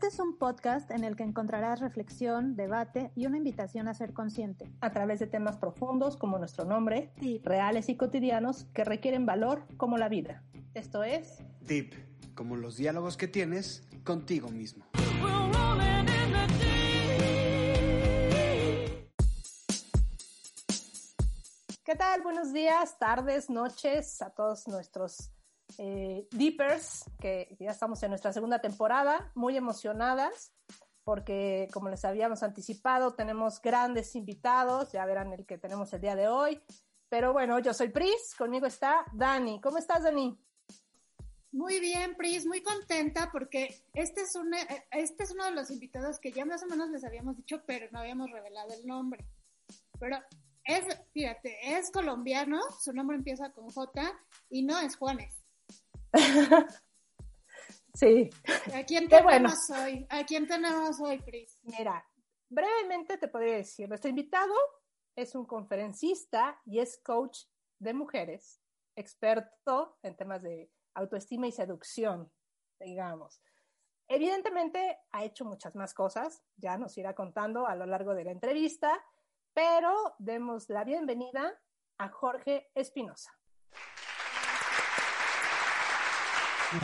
Este es un podcast en el que encontrarás reflexión, debate y una invitación a ser consciente. a través de temas profundos como nuestro nombre, y reales y cotidianos que requieren valor como la vida. Esto es Deep, como los diálogos que tienes contigo mismo. ¿Qué tal? Buenos días, tardes, noches a todos nuestros eh, Deepers, que ya estamos en nuestra segunda temporada, muy emocionadas, porque como les habíamos anticipado, tenemos grandes invitados, ya verán el que tenemos el día de hoy. Pero bueno, yo soy Pris, conmigo está Dani. ¿Cómo estás, Dani? Muy bien, Pris, muy contenta porque este es, un, este es uno de los invitados que ya más o menos les habíamos dicho, pero no habíamos revelado el nombre. Pero es, fíjate, es colombiano, su nombre empieza con J y no es Juanes. Sí. ¿A quién tenemos bueno. hoy? ¿A quién tenemos hoy, Pris? Mira, brevemente te podría decir, nuestro invitado es un conferencista y es coach de mujeres, experto en temas de autoestima y seducción, digamos. Evidentemente ha hecho muchas más cosas, ya nos irá contando a lo largo de la entrevista, pero demos la bienvenida a Jorge Espinosa.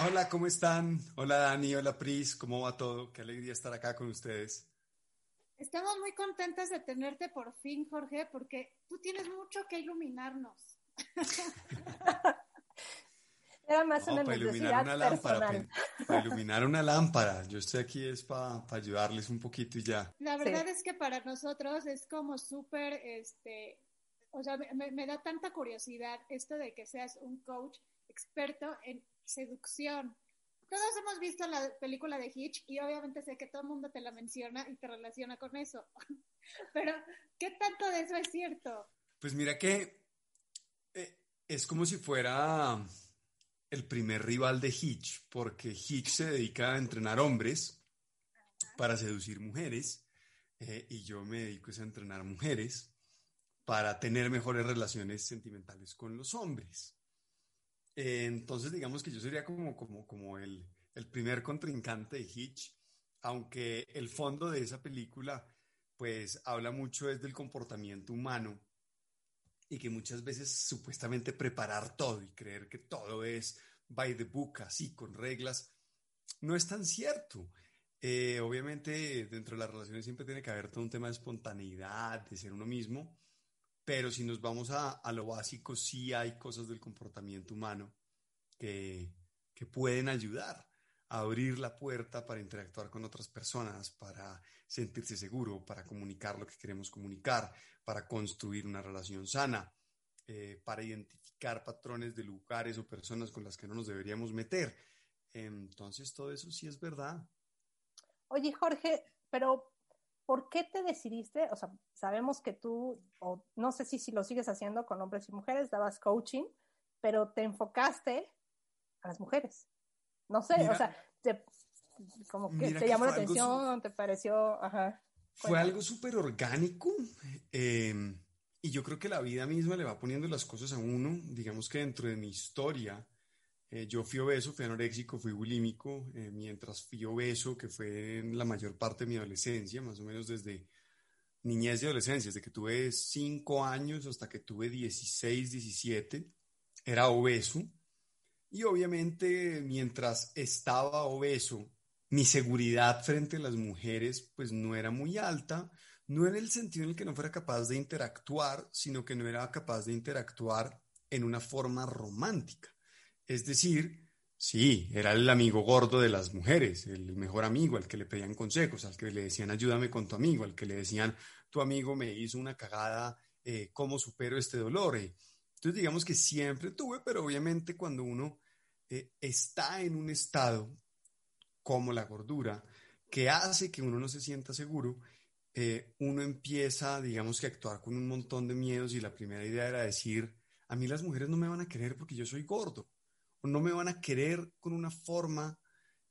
Hola, ¿cómo están? Hola Dani, hola Pris, ¿cómo va todo? Qué alegría estar acá con ustedes. Estamos muy contentas de tenerte por fin, Jorge, porque tú tienes mucho que iluminarnos. Era más No, una para iluminar necesidad una lámpara, personal. para, para iluminar una lámpara. Yo estoy aquí es para ayudarles un poquito y ya. La Sí. verdad es que para nosotros es como súper, este, o sea, me da tanta curiosidad esto de que seas un coach experto en seducción. Todos hemos visto la película de Hitch y obviamente sé que todo el mundo te la menciona y te relaciona con eso. Pero, ¿qué tanto de eso es cierto? Pues mira que eh, es como si fuera el primer rival de Hitch, porque Hitch se dedica a entrenar hombres para seducir mujeres eh, y yo me dedico a entrenar mujeres para tener mejores relaciones sentimentales con los hombres. Eh, entonces digamos que yo sería como, como, como el, el primer contrincante de Hitch, aunque el fondo de esa película pues habla mucho es del comportamiento humano y que muchas veces supuestamente preparar todo y creer que todo es by the book, así, con reglas, no es tan cierto. Eh, obviamente dentro de las relaciones siempre tiene que haber todo un tema de espontaneidad, de ser uno mismo, pero si nos vamos a, lo básico, sí hay cosas del comportamiento humano que, que pueden ayudar a abrir la puerta para interactuar con otras personas, para sentirse seguro, para comunicar lo que queremos comunicar, para construir una relación sana, eh, para identificar patrones de lugares o personas con las que no nos deberíamos meter. Entonces, todo eso sí es verdad. Oye, Jorge, pero ¿por qué te decidiste? O sea, sabemos que tú, o no sé si, si lo sigues haciendo con hombres y mujeres, dabas coaching, pero te enfocaste a las mujeres. No sé, Mira- o sea, te- como que te que llamó la algo atención, te pareció, ajá. Fue Cuéntame. algo súper orgánico eh, y yo creo que la vida misma le va poniendo las cosas a uno. Digamos que dentro de mi historia, eh, yo fui obeso, fui anoréxico, fui bulímico, eh, mientras fui obeso, que fue en la mayor parte de mi adolescencia, más o menos desde niñez y adolescencia, desde que tuve 5 años hasta que tuve 16, 17, era obeso. Y obviamente mientras estaba obeso, mi seguridad frente a las mujeres pues no era muy alta, no en el sentido en el que no fuera capaz de interactuar, sino que no era capaz de interactuar en una forma romántica. Es decir, sí, era el amigo gordo de las mujeres, el mejor amigo al que le pedían consejos, al que le decían ayúdame con tu amigo, al que le decían tu amigo me hizo una cagada, eh, ¿cómo supero este dolor? Eh, entonces digamos que siempre tuve, pero obviamente cuando uno eh, está en un estado como la gordura, que hace que uno no se sienta seguro, uno empieza, digamos que a actuar con un montón de miedos y la primera idea era decir, a mí las mujeres no me van a querer porque yo soy gordo, no me van a querer con una forma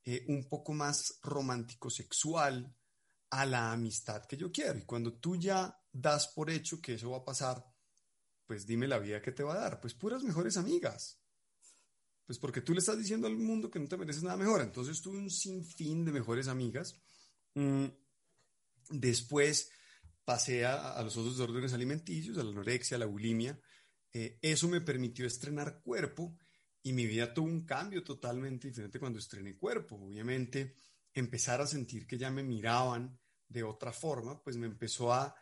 eh, un poco más romántico-sexual a la amistad que yo quiero. Y cuando tú ya das por hecho que eso va a pasar, pues dime la vida que te va a dar. Pues puras mejores amigas. Pues porque tú le estás diciendo al mundo que no te mereces nada mejor. Entonces tuve un sinfín de mejores amigas. Mm, después pasé a, los otros órdenes alimenticios, a la anorexia, a la bulimia. Eh, eso me permitió estrenar cuerpo y mi vida tuvo un cambio totalmente diferente cuando estrené cuerpo. Obviamente, empezar a sentir que ya me miraban de otra forma, pues me empezó a,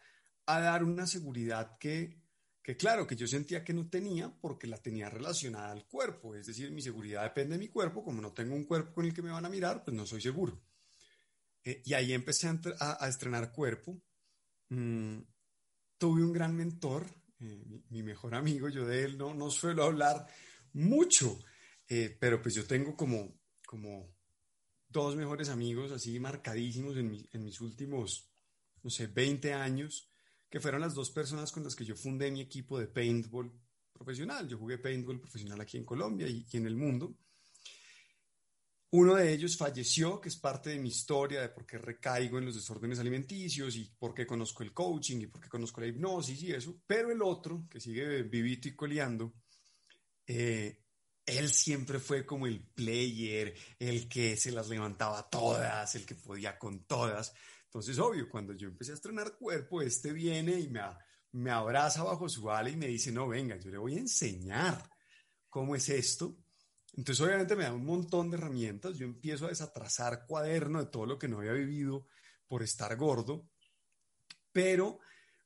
a dar una seguridad que, que, claro, que yo sentía que no tenía porque la tenía relacionada al cuerpo. Es decir, mi seguridad depende de mi cuerpo. Como no tengo un cuerpo con el que me van a mirar, pues no soy seguro. Eh, y ahí empecé a, a, estrenar cuerpo. Mm, tuve un gran mentor, eh, mi, mi, mejor amigo, yo de él no, no suelo hablar mucho, eh, pero pues yo tengo como, como dos mejores amigos así marcadísimos en, mis últimos, no sé, 20 años, que fueron las dos personas con las que yo fundé mi equipo de paintball profesional. Yo jugué paintball profesional aquí en Colombia y, y en el mundo. Uno de ellos falleció, que es parte de mi historia de por qué recaigo en los desórdenes alimenticios y por qué conozco el coaching y por qué conozco la hipnosis y eso. Pero el otro, que sigue vivito y coleando, eh, él siempre fue como el player, el que se las levantaba todas, el que podía con todas. Entonces, obvio, cuando yo empecé a estrenar cuerpo, este viene y me, me abraza bajo su ala y me dice, no, venga, yo le voy a enseñar cómo es esto. Entonces, obviamente me da un montón de herramientas. Yo empiezo a desatrasar cuaderno de todo lo que no había vivido por estar gordo, pero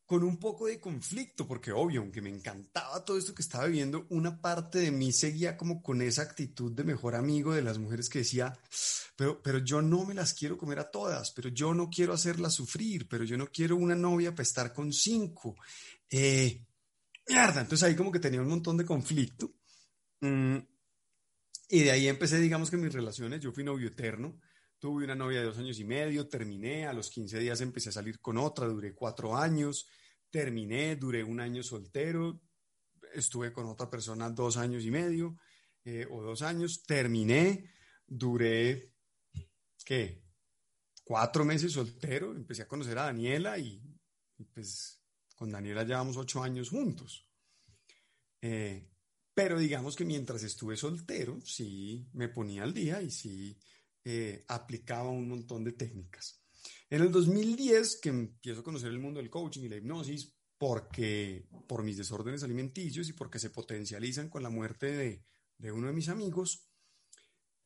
con un poco de conflicto, porque obvio, aunque me encantaba todo esto que estaba viviendo, una parte de mí seguía como con esa actitud de mejor amigo de las mujeres que decía, pero, pero yo no me las quiero comer a todas, pero yo no quiero hacerlas sufrir, pero yo no quiero una novia para estar con cinco. Eh, mierda, entonces ahí como que tenía un montón de conflicto. Mm, y de ahí empecé, digamos que mis relaciones, yo fui novio eterno, Tuve una novia de dos años y medio, terminé, a los 15 días empecé a salir con otra, duré cuatro años, terminé, duré un año soltero, estuve con otra persona dos años y medio eh, o dos años, terminé, duré, ¿qué? Cuatro meses soltero, empecé a conocer a Daniela y, pues con Daniela llevamos ocho años juntos. Eh, pero digamos que mientras estuve soltero, sí me ponía al día y sí eh, aplicaba un montón de técnicas. En el 2010, que empiezo a conocer el mundo del coaching y la hipnosis, porque por mis desórdenes alimenticios y porque se potencializan con la muerte de, uno de mis amigos,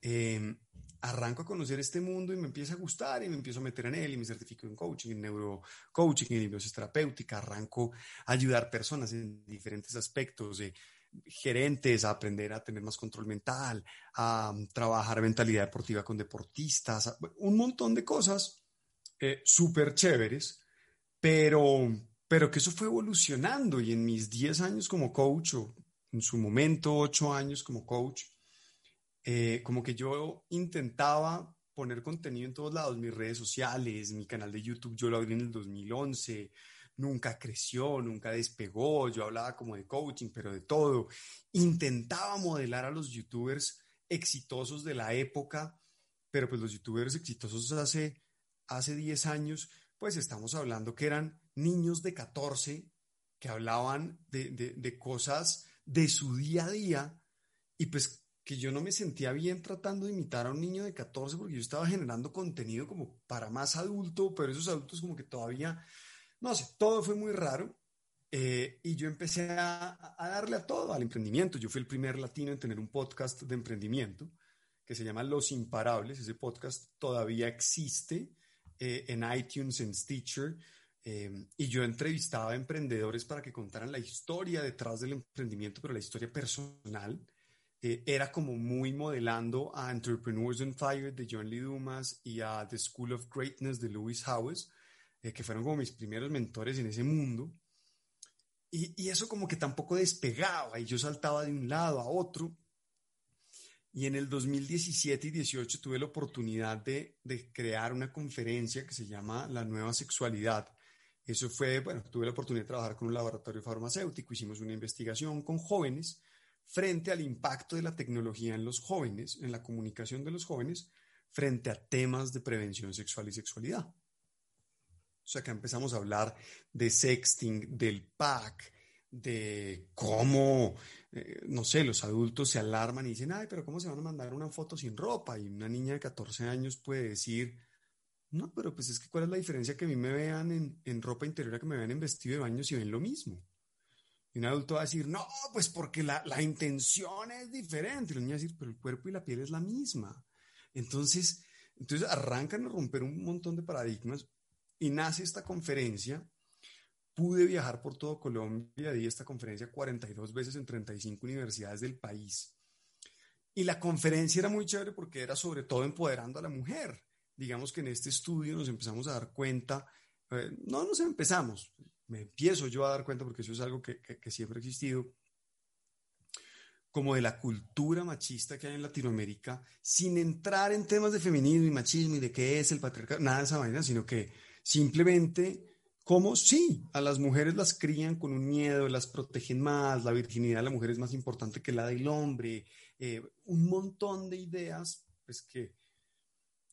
eh, arranco a conocer este mundo y me empieza a gustar y me empiezo a meter en él y me certifico en coaching, en neurocoaching, en hipnosis terapéutica, arranco a ayudar personas en diferentes aspectos, de gerentes, a aprender a tener más control mental, a um, trabajar mentalidad deportiva con deportistas, un montón de cosas eh, súper chéveres, pero, pero que eso fue evolucionando y en mis 10 años como coach, o en su momento 8 años como coach, eh, como que yo intentaba poner contenido en todos lados, mis redes sociales, mi canal de YouTube, yo lo abrí en el 2011, nunca creció, nunca despegó, yo hablaba como de coaching, pero de todo. Intentaba modelar a los youtubers exitosos de la época, pero pues los youtubers exitosos hace, hace 10 años, pues estamos hablando que eran niños de 14 que hablaban de, de, de cosas de su día a día y pues que yo no me sentía bien tratando de imitar a un niño de 14 porque yo estaba generando contenido como para más adulto, pero esos adultos como que todavía no sé, todo fue muy raro. Eh, y yo empecé a, darle a todo, al emprendimiento. Yo fui el primer latino en tener un podcast de emprendimiento que se llama Los Imparables. Ese podcast todavía existe eh, en iTunes, en Stitcher. Eh, y yo entrevistaba a emprendedores para que contaran la historia detrás del emprendimiento, pero la historia personal. era como muy modelando a Entrepreneurs on Fire de John Lee Dumas y a The School of Greatness de Lewis Howes eh, que fueron como mis primeros mentores en ese mundo. Y, y, eso como que tampoco despegaba y yo saltaba de un lado a otro. Y en el 2017 y 18 tuve la oportunidad de, de, crear una conferencia que se llama La nueva sexualidad. Eso fue, bueno, tuve la oportunidad de trabajar con un laboratorio farmacéutico, hicimos una investigación con jóvenes frente al impacto de la tecnología en los jóvenes, en la comunicación de los jóvenes, frente a temas de prevención sexual y sexualidad. O sea, que empezamos a hablar de sexting, del pack, de cómo, eh, no sé, los adultos se alarman y dicen, ay, pero ¿cómo se van a mandar una foto sin ropa? Y una niña de 14 años puede decir, no, pero pues es que cuál es la diferencia que a mí me vean en, ropa interior a que me vean en vestido de baño si ven lo mismo. Y un adulto va a decir, no, pues porque la, la intención es diferente. Y la niña va a decir, pero el cuerpo y la piel es la misma. Entonces, entonces arrancan a romper un montón de paradigmas y nace esta conferencia. Pude viajar por todo Colombia, di esta conferencia 42 veces en 35 universidades del país. Y la conferencia era muy chévere porque era sobre todo empoderando a la mujer. Digamos que en este estudio nos empezamos a dar cuenta, eh, no nos empezamos, me empiezo yo a dar cuenta porque eso es algo que, que, que siempre ha existido, como de la cultura machista que hay en Latinoamérica, sin entrar en temas de feminismo y machismo y de qué es el patriarcado, nada de esa vaina, sino que simplemente como sí, a las mujeres las crían con un miedo, las protegen más, la virginidad de la mujer es más importante que la del hombre, eh, un montón de ideas, pues que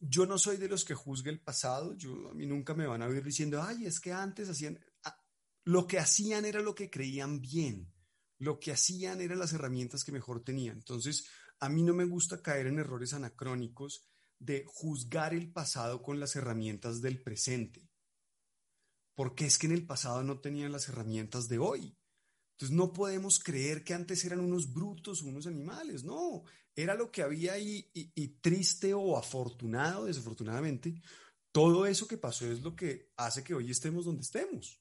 yo no soy de los que juzgue el pasado, yo, a mí nunca me van a ver diciendo, ay, es que antes hacían, ah, lo que hacían era lo que creían bien lo que hacían eran las herramientas que mejor tenían. Entonces, a mí no me gusta caer en errores anacrónicos de juzgar el pasado con las herramientas del presente. Porque es que en el pasado no tenían las herramientas de hoy. Entonces no podemos creer que antes eran unos brutos unos animales, no, era lo que había y, y triste o afortunado, desafortunadamente, todo eso que pasó es lo que hace que hoy estemos donde estemos.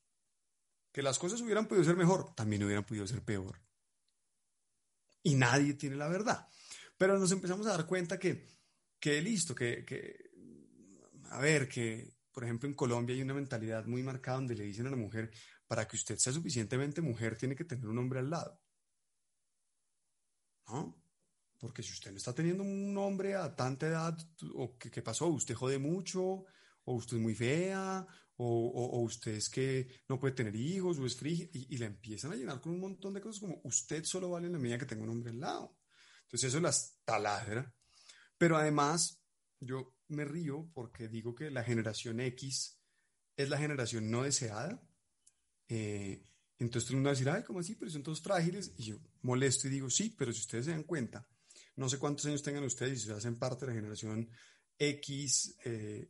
Que las cosas hubieran podido ser mejor, también hubieran podido ser peor. Y nadie tiene la verdad. Pero nos empezamos a dar cuenta que, que listo, que, que, a ver, que por ejemplo en Colombia hay una mentalidad muy marcada donde le dicen a la mujer, para que usted sea suficientemente mujer, tiene que tener un hombre al lado. ¿No? Porque si usted no está teniendo un hombre a tanta edad, o ¿qué, qué pasó? ¿Usted jode mucho? ¿O usted es muy fea? o, usted es que no puede tener hijos, o es frío, y, y, la empiezan a llenar con un montón de cosas como usted solo vale la medida que tenga un hombre al lado. Entonces eso las taladra. Pero además, yo me río porque digo que la generación X es la generación no deseada. Eh, entonces todo el mundo va a decir, ay, ¿cómo así? Pero son todos frágiles. Y yo molesto y digo, sí, pero si ustedes se dan cuenta, no sé cuántos años tengan ustedes y si hacen parte de la generación X eh,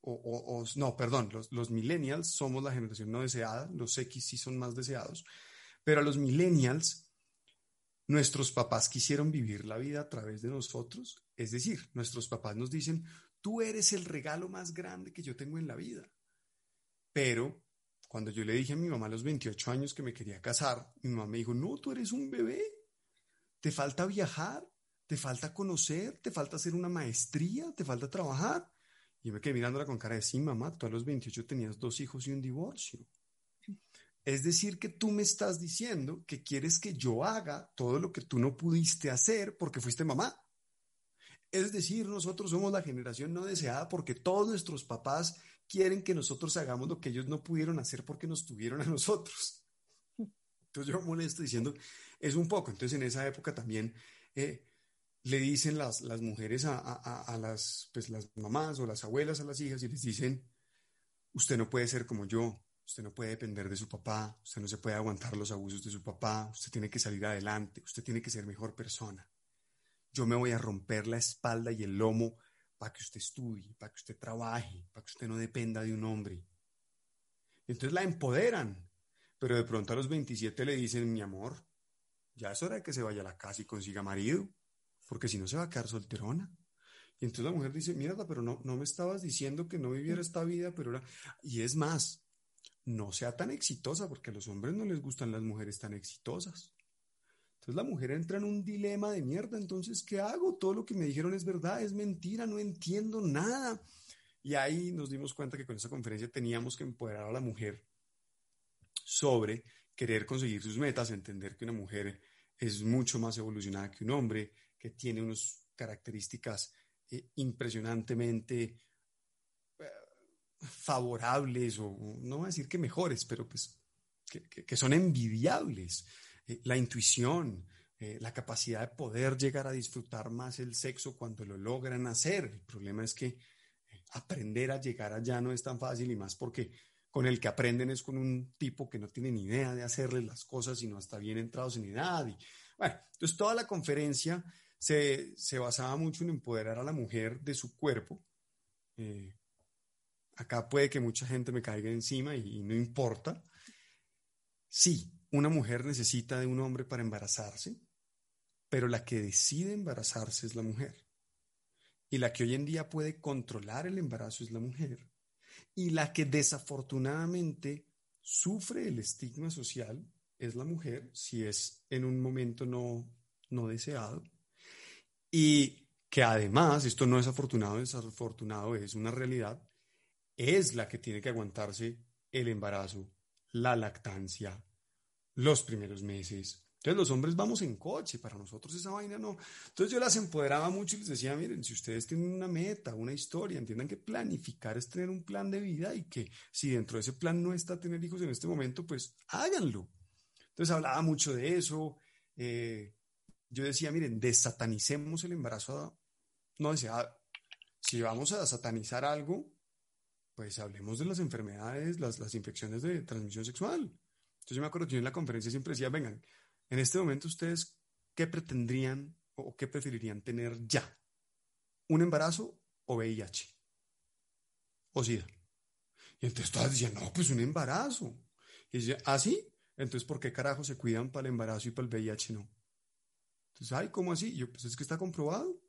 o, no, perdón, los, los, millennials somos la generación no deseada, los X sí son más deseados, pero a los millennials, nuestros papás quisieron vivir la vida a través de nosotros, es decir, nuestros papás nos dicen, tú eres el regalo más grande que yo tengo en la vida. Pero cuando yo le dije a mi mamá a los 28 años que me quería casar, mi mamá me dijo, no, tú eres un bebé, te falta viajar, te falta conocer, te falta hacer una maestría, te falta trabajar. Y me quedé mirándola con cara de, sí, mamá, tú a los 28 tenías dos hijos y un divorcio. Es decir, que tú me estás diciendo que quieres que yo haga todo lo que tú no pudiste hacer porque fuiste mamá. Es decir, nosotros somos la generación no deseada porque todos nuestros papás quieren que nosotros hagamos lo que ellos no pudieron hacer porque nos tuvieron a nosotros. Entonces yo molesto diciendo, es un poco. Entonces en esa época también eh, le dicen las, las mujeres a, a, a, las, pues, las mamás o las abuelas a las hijas y les dicen, usted no puede ser como yo, usted no puede depender de su papá, usted no se puede aguantar los abusos de su papá, usted tiene que salir adelante, usted tiene que ser mejor persona. Yo me voy a romper la espalda y el lomo para que usted estudie, para que usted trabaje, para que usted no dependa de un hombre. Entonces la empoderan, pero de pronto a los 27 le dicen, mi amor, ya es hora de que se vaya a la casa y consiga marido porque si no se va a quedar solterona. Y entonces la mujer dice, mierda, pero no, no me estabas diciendo que no viviera esta vida, pero era... Y es más, no sea tan exitosa, porque a los hombres no les gustan las mujeres tan exitosas. Entonces la mujer entra en un dilema de mierda, entonces, ¿qué hago? Todo lo que me dijeron es verdad, es mentira, no entiendo nada. Y ahí nos dimos cuenta que con esa conferencia teníamos que empoderar a la mujer sobre querer conseguir sus metas, entender que una mujer es mucho más evolucionada que un hombre, que tiene unas características eh, impresionantemente favorables, o no voy a decir que mejores, pero pues que, son envidiables. la intuición, la capacidad de poder llegar a disfrutar más el sexo cuando lo logran hacer. El problema es que aprender a llegar allá no es tan fácil y más porque con el que aprenden es con un tipo que no tiene ni idea de hacerle las cosas, sino hasta bien entrados en edad. Y, bueno, entonces toda la conferencia se, se basaba mucho en empoderar a la mujer de su cuerpo. Eh, acá puede que mucha gente me caiga encima y, no importa. Sí, una mujer necesita de un hombre para embarazarse, pero la que decide embarazarse es la mujer. Y la que hoy en día puede controlar el embarazo es la mujer. Y la que desafortunadamente sufre el estigma social es la mujer, si es en un momento no, no deseado. Y que además, esto no es afortunado, desafortunado, es una realidad, es la que tiene que aguantarse el embarazo, la lactancia, los primeros meses, entonces los hombres vamos en coche, para nosotros esa vaina no. Entonces yo las empoderaba mucho y les decía, miren, si ustedes tienen una meta, una historia, entiendan que planificar es tener un plan de vida y que si dentro de ese plan no está tener hijos en este momento, pues háganlo. Entonces hablaba mucho de eso. Eh, yo decía, miren, desatanicemos el embarazo no deseado. Si vamos a satanizar algo, pues hablemos de las enfermedades, las, las infecciones de transmisión sexual. Entonces yo me acuerdo que yo en la conferencia siempre decía, vengan, en este momento, ¿ustedes qué pretendrían o qué preferirían tener ya? ¿Un embarazo o VIH? ¿O SIDA? Y entonces todas decían, no, pues un embarazo. Y decía, ¿ah, sí? Entonces, ¿por qué carajo se cuidan para el embarazo y para el VIH no? Entonces, ay, ¿cómo así? yo, pues es que está comprobado.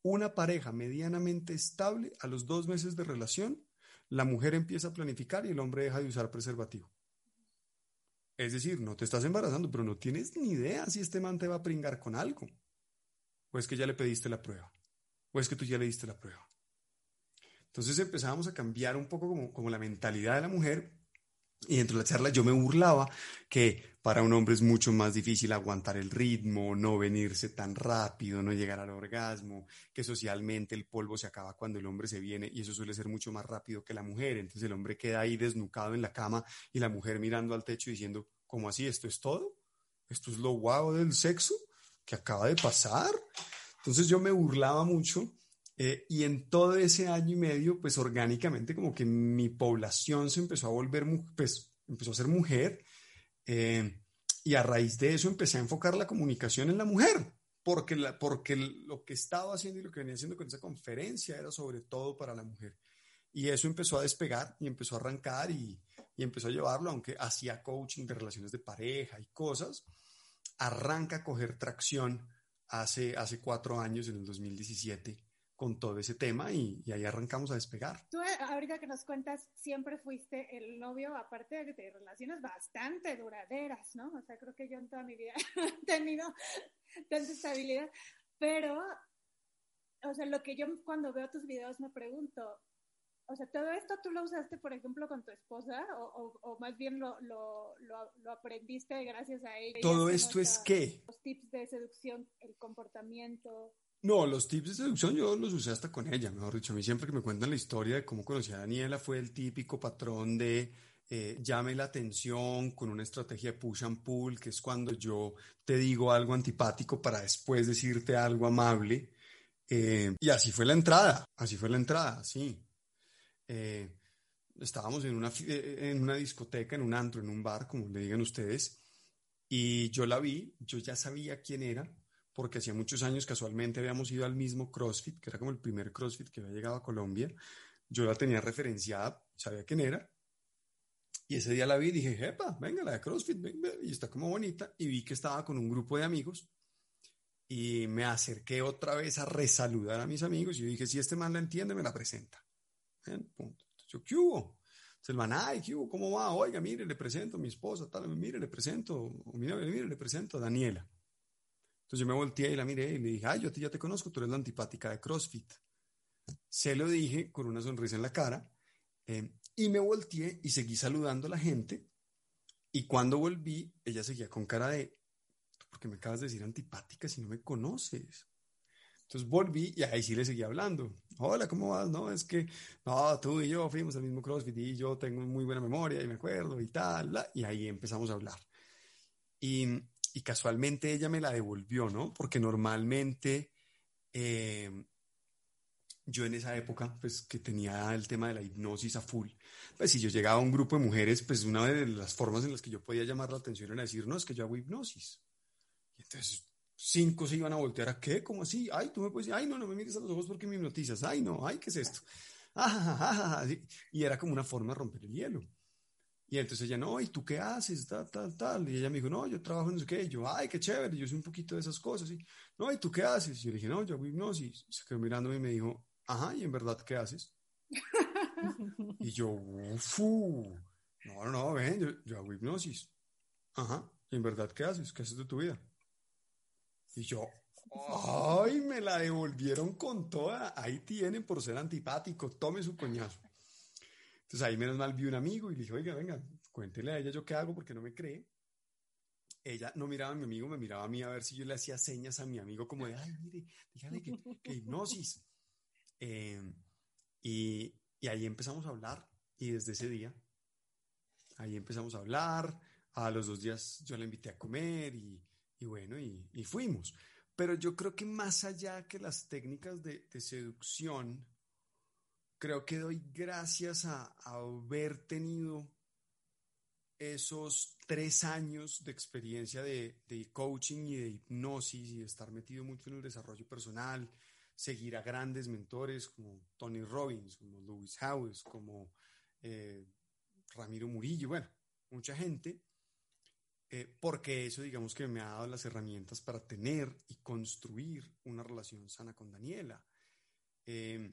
Una pareja medianamente estable, a los dos meses de relación, la mujer empieza a planificar y el hombre deja de usar preservativo. Es decir, no te estás embarazando, pero no tienes ni idea si este man te va a pringar con algo. O es que ya le pediste la prueba. O es que tú ya le diste la prueba. Entonces empezábamos a cambiar un poco como, como la mentalidad de la mujer. Y dentro de la charla yo me burlaba que para un hombre es mucho más difícil aguantar el ritmo, no venirse tan rápido, no llegar al orgasmo, que socialmente el polvo se acaba cuando el hombre se viene y eso suele ser mucho más rápido que la mujer. Entonces el hombre queda ahí desnucado en la cama y la mujer mirando al techo diciendo, ¿cómo así? ¿Esto es todo? ¿Esto es lo guau del sexo que acaba de pasar? Entonces yo me burlaba mucho eh, y en todo ese año y medio, pues orgánicamente como que mi población se empezó a volver, pues empezó a ser mujer eh, y a raíz de eso empecé a enfocar la comunicación en la mujer, porque, la, porque lo que estaba haciendo y lo que venía haciendo con esa conferencia era sobre todo para la mujer. Y eso empezó a despegar y empezó a arrancar y, y empezó a llevarlo, aunque hacía coaching de relaciones de pareja y cosas, arranca a coger tracción hace, hace cuatro años, en el 2017 con todo ese tema y, ahí arrancamos a despegar. Tú eh, ahorita que nos cuentas, siempre fuiste el novio, aparte de, relaciones bastante duraderas, ¿no? O sea, creo que yo en toda mi vida he tenido tanta estabilidad, pero, o sea, lo que yo cuando veo tus videos me pregunto, o sea, todo esto tú lo usaste, por ejemplo, con tu esposa, o, o, más bien lo, lo, lo, aprendiste gracias a ella. ¿Todo esto es qué? Los tips de seducción, el comportamiento. No, los tips de seducción yo los usé hasta con ella, mejor dicho. A mí siempre que me cuentan la historia de cómo conocí a Daniela fue el típico patrón de eh, llame la atención con una estrategia de push and pull, que es cuando yo te digo algo antipático para después decirte algo amable. Eh, y así fue la entrada, así fue la entrada, sí. Eh, estábamos en una, en una discoteca, en un antro, en un bar, como le digan ustedes, y yo la vi, yo ya sabía quién era, porque hacía muchos años casualmente habíamos ido al mismo CrossFit, que era como el primer CrossFit que había llegado a Colombia. Yo la tenía referenciada, sabía quién era. Y ese día la vi y dije, jepa, venga, la de CrossFit, venga, y está como bonita. Y vi que estaba con un grupo de amigos. Y me acerqué otra vez a resaludar a mis amigos. Y yo dije, si este man la entiende, me la presenta. punto. yo, ¿qué hubo? Entonces el man, ay, ¿qué hubo? ¿Cómo va? Oiga, mire, le presento a mi esposa, tal, mire, le presento, mire, mire, le presento a Daniela. Entonces yo me volteé y la miré y le dije, ay, yo ya te conozco, tú eres la antipática de CrossFit. Se lo dije con una sonrisa en la cara eh, y me volteé y seguí saludando a la gente. Y cuando volví, ella seguía con cara de, ¿por qué me acabas de decir antipática si no me conoces? Entonces volví y ahí sí le seguí hablando. Hola, ¿cómo vas? No, es que, no, tú y yo fuimos al mismo CrossFit y yo tengo muy buena memoria y me acuerdo y tal, y ahí empezamos a hablar. Y, y, casualmente ella me la devolvió, ¿no? Porque normalmente eh, yo en esa época, pues que tenía el tema de la hipnosis a full, pues si yo llegaba a un grupo de mujeres, pues una de las formas en las que yo podía llamar la atención era decir, no, es que yo hago hipnosis. Y entonces cinco se iban a voltear a qué, ¿cómo así? Ay, tú me puedes decir, ay, no, no me mires a los ojos porque me hipnotizas, ay, no, ay, ¿qué es esto? y era como una forma de romper el hielo. Y entonces ella, no, ¿y tú qué haces? Tal, tal, tal. Y ella me dijo, no, yo trabajo en no sé qué. Y yo, ay, qué chévere, yo sé un poquito de esas cosas. Y, no, ¿y tú qué haces? Y yo le dije, no, yo hago hipnosis. Y se quedó mirándome y me dijo, ajá, ¿y en verdad qué haces? y yo, ufu, no, no, no, ven, yo, yo hago hipnosis. Ajá, ¿y en verdad qué haces? ¿Qué haces de tu vida? Y yo, ¡ay! Me la devolvieron con toda. Ahí tienen por ser antipático, tome su coñazo. Entonces ahí menos mal vi un amigo y le dije, oiga, venga, cuéntele a ella yo qué hago porque no me cree. Ella no miraba a mi amigo, me miraba a mí a ver si yo le hacía señas a mi amigo como de, ay, mire, dígale que, hipnosis. Eh, y, y ahí empezamos a hablar y desde ese día, ahí empezamos a hablar. A los dos días yo la invité a comer y, y bueno, y, fuimos. Pero yo creo que más allá que las técnicas de seducción, creo que doy gracias a, haber tenido esos tres años de experiencia de, coaching y de hipnosis y estar metido mucho en el desarrollo personal, seguir a grandes mentores como Tony Robbins, como Lewis Howes, como eh, Ramiro Murillo, bueno, mucha gente eh, porque eso digamos que me ha dado las herramientas para tener y construir una relación sana con Daniela. Eh,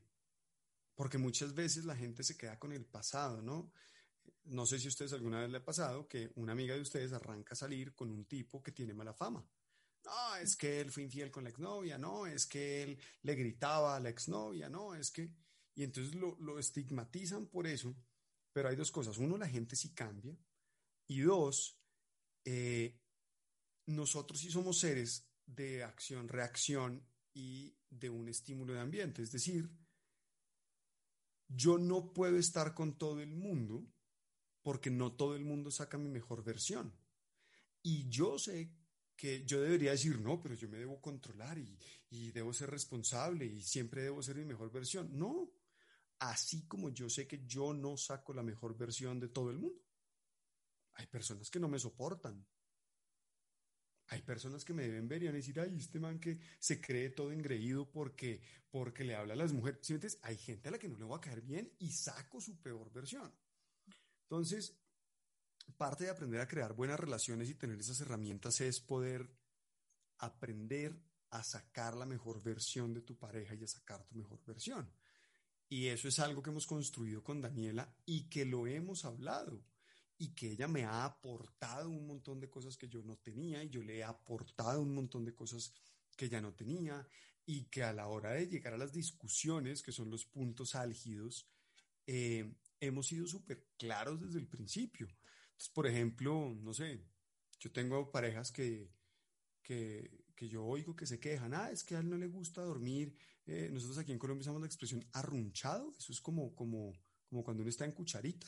porque muchas veces la gente se queda con el pasado, ¿no? No sé si a ustedes alguna vez le ha pasado que una amiga de ustedes arranca a salir con un tipo que tiene mala fama. No, es que él fue infiel con la exnovia, no, es que él le gritaba a la exnovia, no, es que... Y entonces lo, estigmatizan por eso, pero hay dos cosas. Uno, la gente sí cambia. Y dos, eh, nosotros sí somos seres de acción, reacción y de un estímulo de ambiente. Es decir, yo no puedo estar con todo el mundo porque no todo el mundo saca mi mejor versión. Y yo sé que yo debería decir, no, pero yo me debo controlar y, y debo ser responsable y siempre debo ser mi mejor versión. No, así como yo sé que yo no saco la mejor versión de todo el mundo. Hay personas que no me soportan. Hay personas que me deben ver y van a decir, ay, este man que se cree todo engreído porque, porque le habla a las mujeres. ¿Sí Hay gente a la que no le va a caer bien y saco su peor versión. Entonces, parte de aprender a crear buenas relaciones y tener esas herramientas es poder aprender a sacar la mejor versión de tu pareja y a sacar tu mejor versión. Y eso es algo que hemos construido con Daniela y que lo hemos hablado y que ella me ha aportado un montón de cosas que yo no tenía y yo le he aportado un montón de cosas que ella no tenía y que a la hora de llegar a las discusiones, que son los puntos álgidos, eh, hemos sido súper claros desde el principio. Entonces, por ejemplo, no sé, yo tengo parejas que, que, que yo oigo que se quejan, ah, es que a él no le gusta dormir. Eh, nosotros aquí en Colombia usamos la expresión arrunchado, eso es como, como, como cuando uno está en cucharita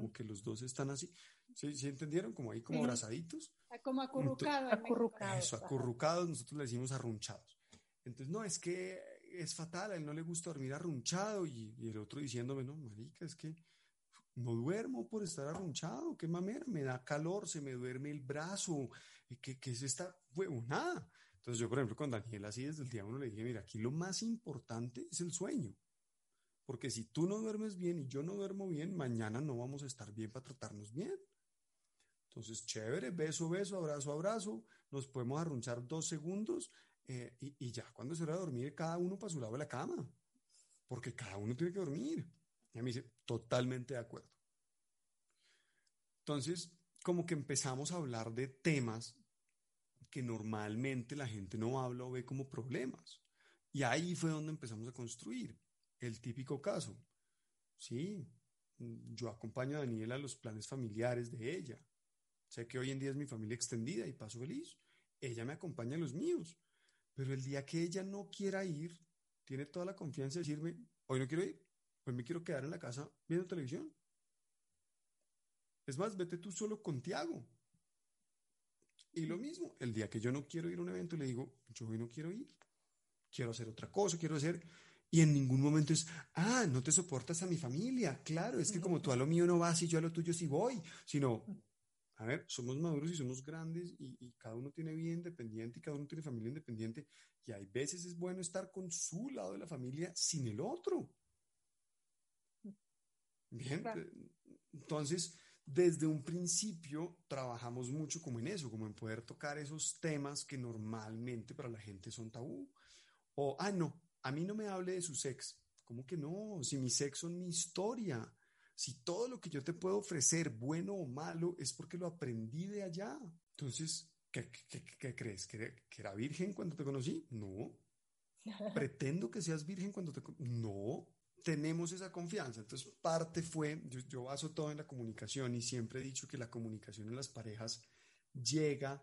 como que los dos están así. ¿Sí, ¿sí entendieron? Como ahí, como abrazaditos. Ah, como acurrucados. Acurrucados. Eso, acurrucados, nosotros le decimos arrunchados. Entonces, no, es que es fatal, a él no le gusta dormir arrunchado y, y el otro diciéndome, no, marica, es que no duermo por estar arrunchado, qué mamera, me da calor, se me duerme el brazo, ¿qué, qué es esta nada Entonces yo, por ejemplo, con Daniel así desde el día uno le dije, mira, aquí lo más importante es el sueño. Porque si tú no duermes bien y yo no duermo bien, mañana no vamos a estar bien para tratarnos bien. Entonces, chévere, beso, beso, abrazo, abrazo, nos podemos arrunchar dos segundos eh, y, ya cuando se va a dormir, cada uno para su lado de la cama, porque cada uno tiene que dormir. Y a mí dice, totalmente de acuerdo. Entonces, como que empezamos a hablar de temas que normalmente la gente no habla o ve como problemas. Y ahí fue donde empezamos a construir el típico caso. Sí, yo acompaño a Daniela a los planes familiares de ella. Sé que hoy en día es mi familia extendida y paso feliz. Ella me acompaña a los míos. Pero el día que ella no quiera ir, tiene toda la confianza de decirme, hoy no quiero ir, hoy me quiero quedar en la casa viendo televisión. Es más, vete tú solo con Tiago. Y lo mismo, el día que yo no quiero ir a un evento, le digo, yo hoy no quiero ir, quiero hacer otra cosa, quiero hacer... Y en ningún momento es, ah, no te soportas a mi familia. Claro, es que como tú a lo mío no vas y yo a lo tuyo sí voy, sino, a ver, somos maduros y somos grandes y, y, cada uno tiene vida independiente y cada uno tiene familia independiente. Y hay veces es bueno estar con su lado de la familia sin el otro. Bien, claro. entonces desde un principio trabajamos mucho como en eso, como en poder tocar esos temas que normalmente para la gente son tabú. O, ah, no, a mí no me hable de su sexo. ¿Cómo que no? Si mi sexo es mi historia. Si todo lo que yo te puedo ofrecer, bueno o malo, es porque lo aprendí de allá. Entonces, ¿qué, qué, qué crees? ¿Que, ¿Que era virgen cuando te conocí? No. ¿Pretendo que seas virgen cuando te conocí? No tenemos esa confianza. Entonces, parte fue, yo, yo, baso todo en la comunicación y siempre he dicho que la comunicación en las parejas llega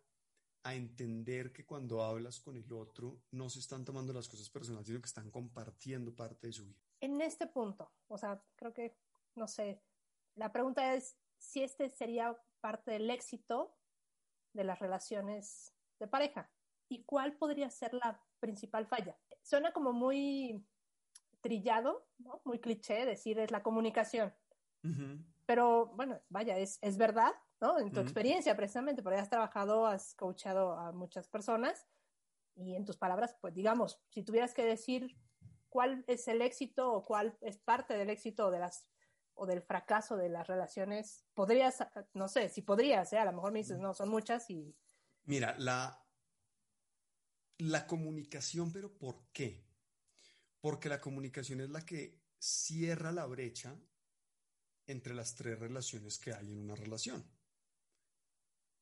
a entender que cuando hablas con el otro no se están tomando las cosas personales, sino que están compartiendo parte de su vida. En este punto, o sea, creo que, no sé, la pregunta es si este sería parte del éxito de las relaciones de pareja y cuál podría ser la principal falla. Suena como muy trillado, ¿no? muy cliché decir es la comunicación. Uh -huh. Pero bueno, vaya, es, es verdad, ¿no? En tu uh -huh. experiencia precisamente, porque has trabajado, has coachado a muchas personas y en tus palabras, pues digamos, si tuvieras que decir cuál es el éxito o cuál es parte del éxito de las o del fracaso de las relaciones, podrías, no sé, si podrías, ¿eh? a lo mejor me dices, no, son muchas y... Mira, la, la comunicación, pero ¿por qué? Porque la comunicación es la que cierra la brecha entre las tres relaciones que hay en una relación.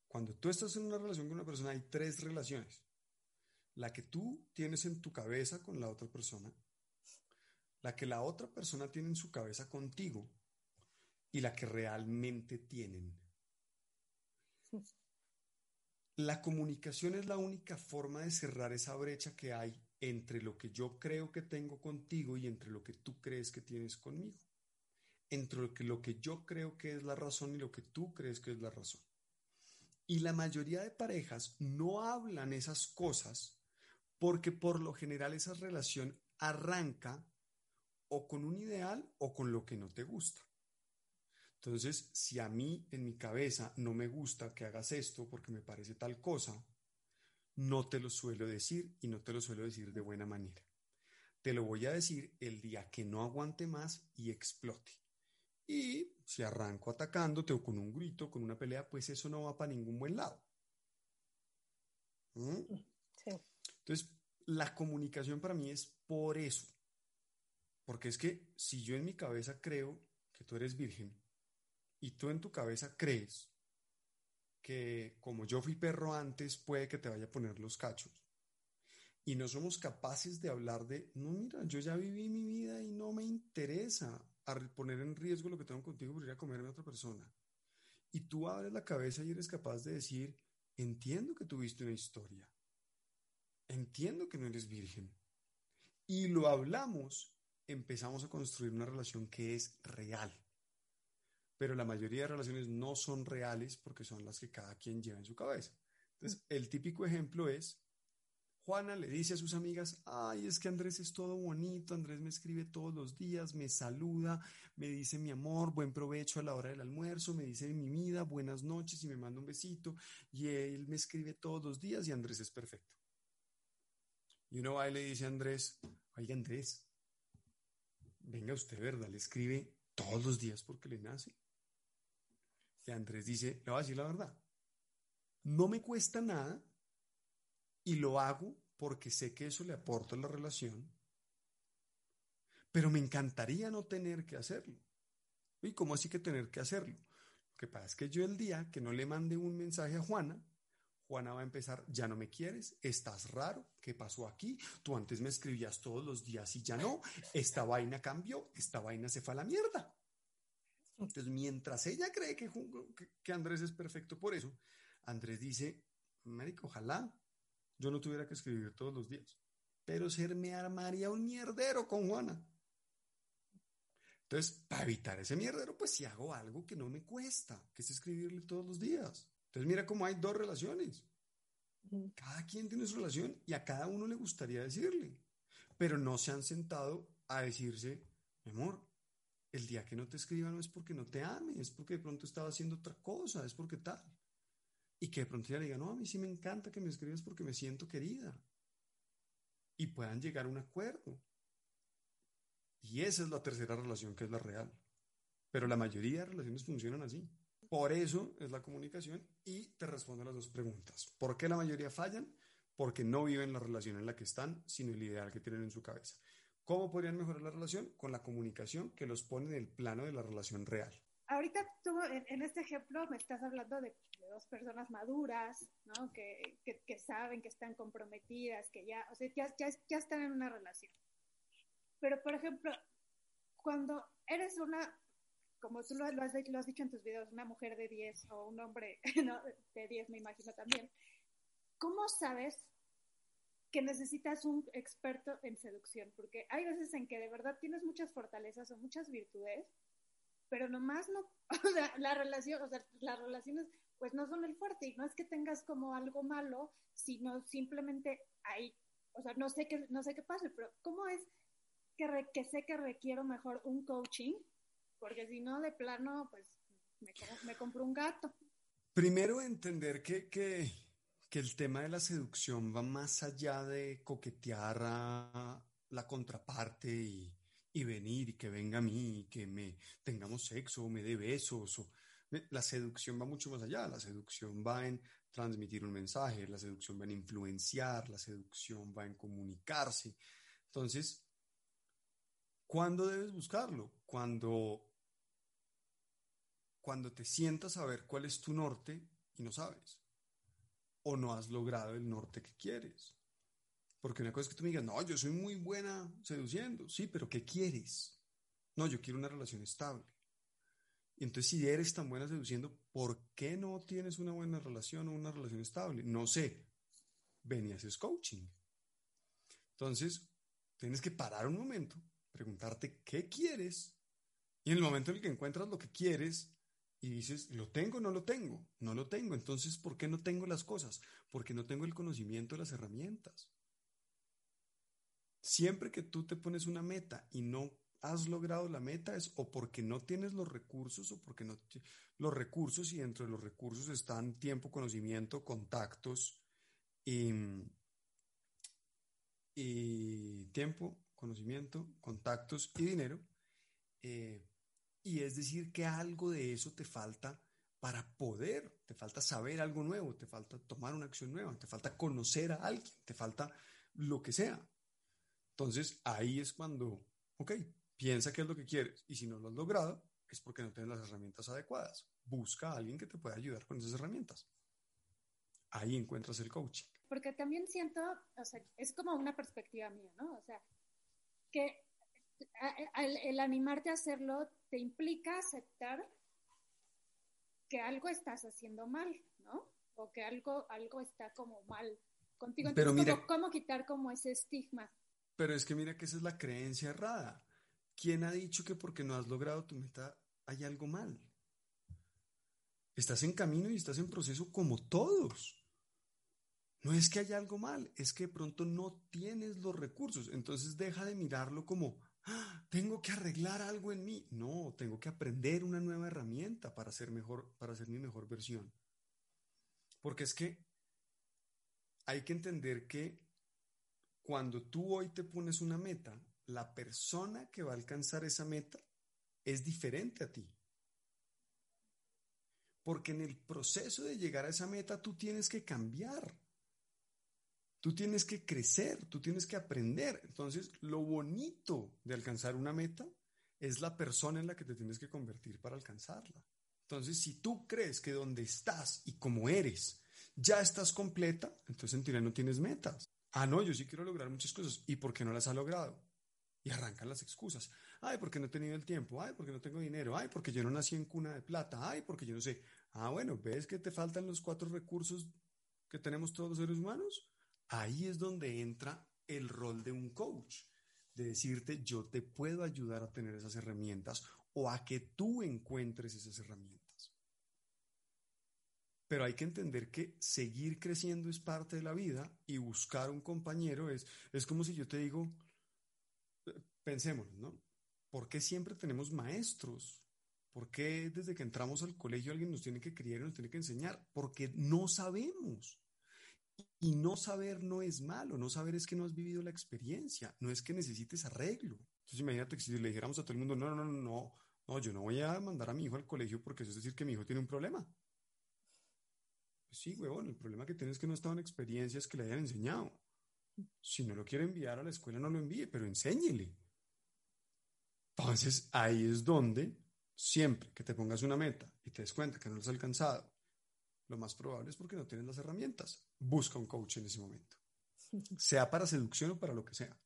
Cuando tú estás en una relación con una persona, hay tres relaciones. La que tú tienes en tu cabeza con la otra persona, la que la otra persona tiene en su cabeza contigo y la que realmente tienen. La comunicación es la única forma de cerrar esa brecha que hay entre lo que yo creo que tengo contigo y entre lo que tú crees que tienes conmigo. Entre lo que, yo creo que es la razón y lo que tú crees que es la razón. Y la mayoría de parejas no hablan esas cosas porque por lo general esa relación arranca o con un ideal o con lo que no te gusta. Entonces, si a mí en mi cabeza no me gusta que hagas esto porque me parece tal cosa, no te lo suelo decir y no te lo suelo decir de buena manera. Te lo voy a decir el día que no aguante más y explote. Y si arranco atacándote o con un grito, con una pelea, pues eso no va para ningún buen lado. ¿Mm? Sí. Entonces, la comunicación para mí es por eso. Porque es que si yo en mi cabeza creo que tú eres virgen y tú en tu cabeza crees que como yo fui perro antes, puede que te vaya a poner los cachos. Y no somos capaces de hablar de, no, mira, yo ya viví mi vida y no me interesa poner en riesgo lo que tengo contigo por ir a comerme a otra persona. Y tú abres la cabeza y eres capaz de decir, entiendo que tuviste una historia. Entiendo que no eres virgen. Y lo hablamos, empezamos a construir una relación que es real pero la mayoría de relaciones no son reales porque son las que cada quien lleva en su cabeza. Entonces, el típico ejemplo es, Juana le dice a sus amigas, ay, es que Andrés es todo bonito, Andrés me escribe todos los días, me saluda, me dice mi amor, buen provecho a la hora del almuerzo, me dice mi vida, buenas noches y me manda un besito, y él me escribe todos los días y Andrés es perfecto. Y uno va y le dice a Andrés, oiga Andrés, venga usted, ¿verdad? Le escribe todos los días porque le nace. Y Andrés dice, le voy a decir la verdad, no me cuesta nada y lo hago porque sé que eso le aporta la relación, pero me encantaría no tener que hacerlo. ¿Y cómo así que tener que hacerlo? Lo que pasa es que yo el día que no le mande un mensaje a Juana, Juana va a empezar, ya no me quieres, estás raro, ¿qué pasó aquí? Tú antes me escribías todos los días y ya no, esta vaina cambió, esta vaina se fue a la mierda. Entonces, mientras ella cree que, que, Andrés es perfecto por eso, Andrés dice, América, ojalá, yo no tuviera que escribir todos los días. Pero ser me armaría un mierdero con Juana. Entonces, para evitar ese mierdero, pues si hago algo que no me cuesta, que es escribirle todos los días. Entonces, mira cómo hay dos relaciones. Cada quien tiene su relación y a cada uno le gustaría decirle, pero no se han sentado a decirse, mi amor, el día que no te escriba no es porque no te ame, es porque de pronto estaba haciendo otra cosa, es porque tal. Y que de pronto ella le diga, no, a mí sí me encanta que me escribas porque me siento querida. Y puedan llegar a un acuerdo. Y esa es la tercera relación que es la real. Pero la mayoría de relaciones funcionan así. Por eso es la comunicación y te respondo a las dos preguntas. ¿Por qué la mayoría fallan? Porque no viven la relación en la que están, sino el ideal que tienen en su cabeza. ¿Cómo podrían mejorar la relación? Con la comunicación que los pone en el plano de la relación real. Ahorita tú en, este ejemplo me estás hablando de, dos personas maduras, ¿no? Que, que, saben que están comprometidas, que ya, o sea, ya, ya, ya están en una relación. Pero, por ejemplo, cuando eres una, como tú lo, has, lo has, dicho en tus videos, una mujer de 10 o un hombre ¿no? de 10, me imagino también, ¿cómo sabes que necesitas un experto en seducción? Porque hay veces en que de verdad tienes muchas fortalezas o muchas virtudes, pero nomás no, o sea, la relación, o sea, las relaciones pues no son el fuerte y no es que tengas como algo malo, sino simplemente hay, o sea, no sé qué, no sé qué pase, pero ¿cómo es que, sé que requiero mejor un coaching, porque si no, de plano, pues me, me compro un gato. Primero, entender que, que, que, el tema de la seducción va más allá de coquetear a la contraparte y, y venir y que venga a mí y que me tengamos sexo o me dé besos. O, la seducción va mucho más allá. La seducción va en transmitir un mensaje, la seducción va en influenciar, la seducción va en comunicarse. Entonces, ¿Cuándo debes buscarlo? Cuando, cuando te sientas a ver cuál es tu norte y no sabes. O no has logrado el norte que quieres. Porque una cosa es que tú me digas, no, yo soy muy buena seduciendo. Sí, pero ¿qué quieres? No, yo quiero una relación estable. Y entonces, si eres tan buena seduciendo, ¿por qué no tienes una buena relación o una relación estable? No sé. Ven y haces coaching. Entonces, tienes que parar un momento preguntarte qué quieres y en el momento en el que encuentras lo que quieres y dices, ¿lo tengo o no lo tengo? No lo tengo. Entonces, ¿por qué no tengo las cosas? Porque no tengo el conocimiento de las herramientas. Siempre que tú te pones una meta y no has logrado la meta es o porque no tienes los recursos o porque no los recursos y dentro de los recursos están tiempo, conocimiento, contactos y, tiempo, conocimiento, contactos y dinero. Eh, y es decir, que algo de eso te falta para poder, te falta saber algo nuevo, te falta tomar una acción nueva, te falta conocer a alguien, te falta lo que sea. Entonces ahí es cuando, ok, piensa qué es lo que quieres y si no lo has logrado es porque no tienes las herramientas adecuadas. Busca a alguien que te pueda ayudar con esas herramientas. Ahí encuentras el coaching. Porque también siento, o sea, es como una perspectiva mía, ¿no? O sea, que el, animarte a hacerlo te implica aceptar que algo estás haciendo mal, ¿no? O que algo, algo está como mal contigo. Entonces, pero ¿cómo, quitar como ese estigma? Pero es que mira que esa es la creencia errada. ¿Quién ha dicho que porque no has logrado tu meta hay algo mal? Estás en camino y estás en proceso como todos. No es que haya algo mal, es que de pronto no tienes los recursos. Entonces deja de mirarlo como, ah, tengo que arreglar algo en mí. No, tengo que aprender una nueva herramienta para ser mejor, para ser mi mejor versión. Porque es que hay que entender que cuando tú hoy te pones una meta, la persona que va a alcanzar esa meta es diferente a ti. Porque en el proceso de llegar a esa meta tú tienes que cambiar. Tú tienes que crecer, tú tienes que aprender. Entonces, lo bonito de alcanzar una meta es la persona en la que te tienes que convertir para alcanzarla. Entonces, si tú crees que donde estás y como eres ya estás completa, entonces en teoría no tienes metas. Ah, no, yo sí quiero lograr muchas cosas. ¿Y por qué no las ha logrado? Y arrancan las excusas. Ay, porque no he tenido el tiempo. Ay, porque no tengo dinero. Ay, porque yo no nací en cuna de plata. Ay, porque yo no sé. Ah, bueno, ¿ves que te faltan los cuatro recursos que tenemos todos los seres humanos? Ahí es donde entra el rol de un coach, de decirte, yo te puedo ayudar a tener esas herramientas o a que tú encuentres esas herramientas. Pero hay que entender que seguir creciendo es parte de la vida y buscar un compañero es, es como si yo te digo, pensemos, ¿no? ¿Por qué siempre tenemos maestros? ¿Por qué desde que entramos al colegio alguien nos tiene que criar y nos tiene que enseñar? Porque no sabemos. Y no saber no es malo, no saber es que no has vivido la experiencia, no es que necesites arreglo. Entonces imagínate que si le dijéramos a todo el mundo, no, no, no, no, no, yo no voy a mandar a mi hijo al colegio porque eso es decir que mi hijo tiene un problema. Pues sí, huevón, el problema que tiene es que no estaba en experiencias que le hayan enseñado. Si no lo quiere enviar a la escuela, no lo envíe, pero enséñele. Entonces ahí es donde siempre que te pongas una meta y te des cuenta que no lo has alcanzado, lo más probable es porque no tienes las herramientas. Busca un coach en ese momento. Sea para seducción o para lo que sea.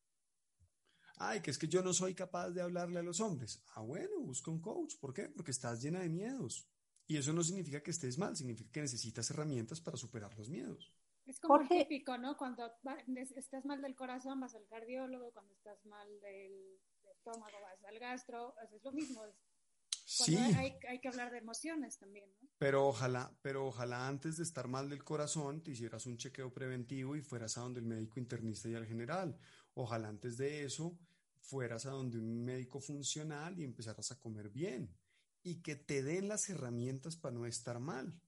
Ay, que es que yo no soy capaz de hablarle a los hombres. Ah, bueno, busca un coach. ¿Por qué? Porque estás llena de miedos. Y eso no significa que estés mal, significa que necesitas herramientas para superar los miedos. Es como típico, ¿no? Cuando estás mal del corazón vas al cardiólogo, cuando estás mal del estómago vas al gastro, es lo mismo, Sí. Hay, que hablar de emociones también, ¿no? Pero ojalá, pero ojalá antes de estar mal del corazón te hicieras un chequeo preventivo y fueras a donde el médico internista y al general. Ojalá antes de eso fueras a donde un médico funcional y empezaras a comer bien y que te den las herramientas para no estar mal.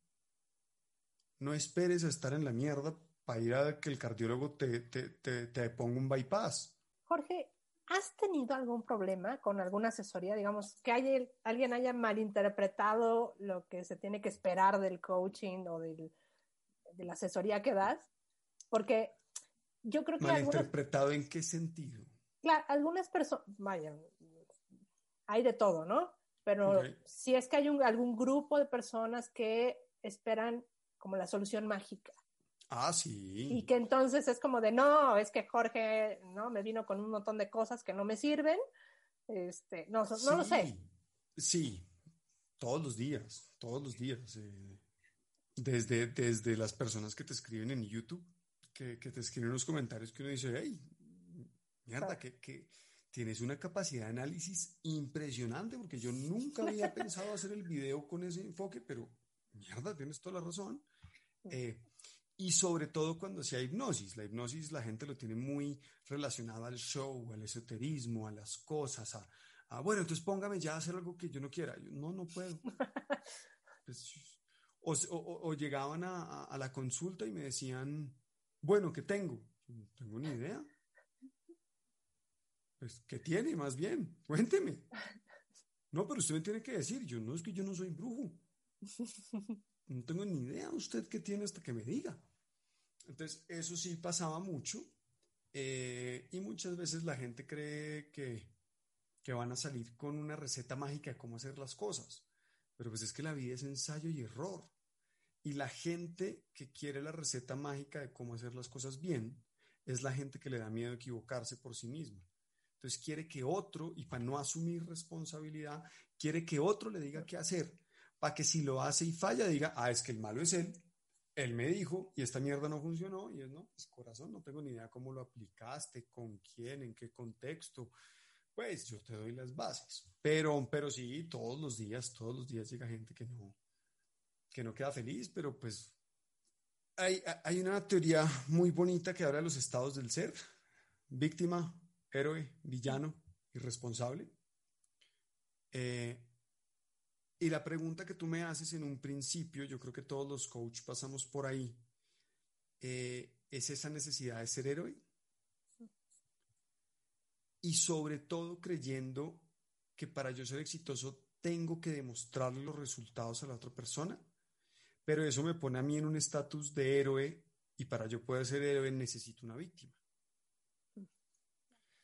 No esperes a estar en la mierda para ir a que el cardiólogo te, te, te, te ponga un bypass. Jorge, ¿Has tenido algún problema con alguna asesoría? Digamos, que alguien haya malinterpretado lo que se tiene que esperar del coaching o de la asesoría que das. Porque yo creo que. ¿Malinterpretado en qué sentido? Claro, algunas personas. Vaya, hay de todo, ¿no? Pero si es que hay algún grupo de personas que esperan como la solución mágica. Ah, sí. Y que entonces es como de, no, es que Jorge, ¿no? Me vino con un montón de cosas que no me sirven. Este, no, no lo sé. Sí, todos los días, todos los días. Eh, desde, desde las personas que te escriben en YouTube, que, que te escriben en los comentarios que uno dice, hey, mierda, que, que tienes una capacidad de análisis impresionante, porque yo nunca había pensado hacer el video con ese enfoque, pero mierda, tienes toda la razón. Eh, y sobre todo cuando sea hipnosis. La hipnosis la gente lo tiene muy relacionado al show, al esoterismo, a las cosas, a, bueno, entonces póngame ya a hacer algo que yo no quiera. no, no puedo. Pues, o, llegaban a, a, la consulta y me decían, bueno, ¿qué tengo? No tengo ni idea. Pues, ¿qué tiene? Más bien, cuénteme. No, pero usted me tiene que decir, yo no es que yo no soy brujo. No tengo ni idea usted qué tiene hasta que me diga. Entonces, eso sí pasaba mucho eh, y muchas veces la gente cree que, que van a salir con una receta mágica de cómo hacer las cosas. Pero pues es que la vida es ensayo y error. Y la gente que quiere la receta mágica de cómo hacer las cosas bien es la gente que le da miedo equivocarse por sí misma. Entonces quiere que otro, y para no asumir responsabilidad, quiere que otro le diga qué hacer, para que si lo hace y falla diga, ah, es que el malo es él, él me dijo y esta mierda no funcionó y es, no, pues corazón, no tengo ni idea cómo lo aplicaste, con quién, en qué contexto. Pues yo te doy las bases. Pero, pero sí, todos los días, todos los días llega gente que no, que no queda feliz, pero pues hay, hay una teoría muy bonita que habla de los estados del ser. Víctima, héroe, villano, irresponsable. Eh, y la pregunta que tú me haces en un principio, yo creo que todos los coaches pasamos por ahí, eh, es esa necesidad de ser héroe. Y sobre todo creyendo que para yo ser exitoso tengo que demostrarle los resultados a la otra persona, pero eso me pone a mí en un estatus de héroe y para yo poder ser héroe necesito una víctima.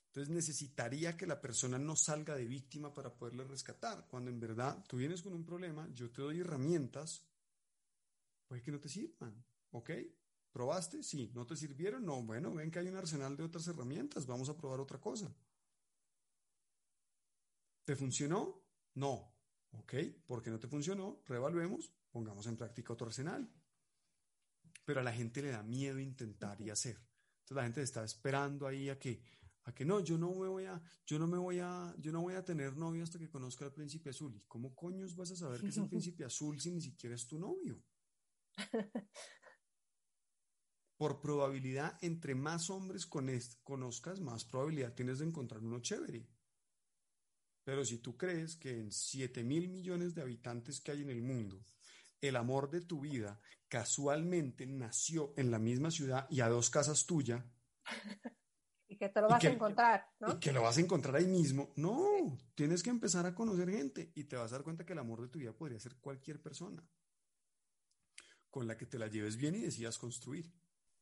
Entonces necesitaría que la persona no salga de víctima para poderle rescatar, cuando en verdad tú vienes con un problema, yo te doy herramientas, puede que no te sirvan, ¿ok? ¿Probaste? Sí. ¿No te sirvieron? No. Bueno, ven que hay un arsenal de otras herramientas, vamos a probar otra cosa. ¿Te funcionó? No. ¿Ok? ¿Por qué no te funcionó? Reevaluemos, pongamos en práctica otro arsenal. Pero a la gente le da miedo intentar y hacer. Entonces la gente está esperando ahí a que, a que no, yo no me voy a, yo no me voy a, yo no voy a tener novio hasta que conozca al príncipe azul. ¿Y cómo coños vas a saber que es el príncipe azul si ni siquiera es tu novio? Por probabilidad, entre más hombres conozcas, más probabilidad tienes de encontrar uno chévere. Pero si tú crees que en 7 mil millones de habitantes que hay en el mundo, el amor de tu vida casualmente nació en la misma ciudad y a dos casas tuya. y que te lo vas a encontrar, ¿no? Y que lo vas a encontrar ahí mismo. No, tienes que empezar a conocer gente y te vas a dar cuenta que el amor de tu vida podría ser cualquier persona con la que te la lleves bien y decidas construir.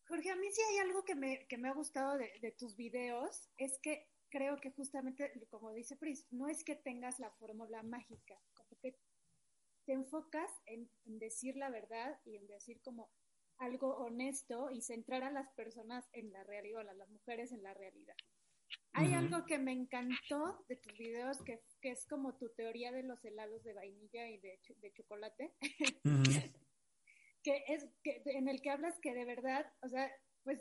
Jorge, a mí sí hay algo que me, que me ha gustado de, de, tus videos, es que creo que justamente, como dice Pris, no es que tengas la fórmula mágica, como que te enfocas en, en, decir la verdad y en decir como algo honesto y centrar a las personas en la realidad, a las mujeres en la realidad. Hay uh -huh. algo que me encantó de tus videos, que, que, es como tu teoría de los helados de vainilla y de, de chocolate. Uh -huh. que es que, en el que hablas que de verdad, o sea, pues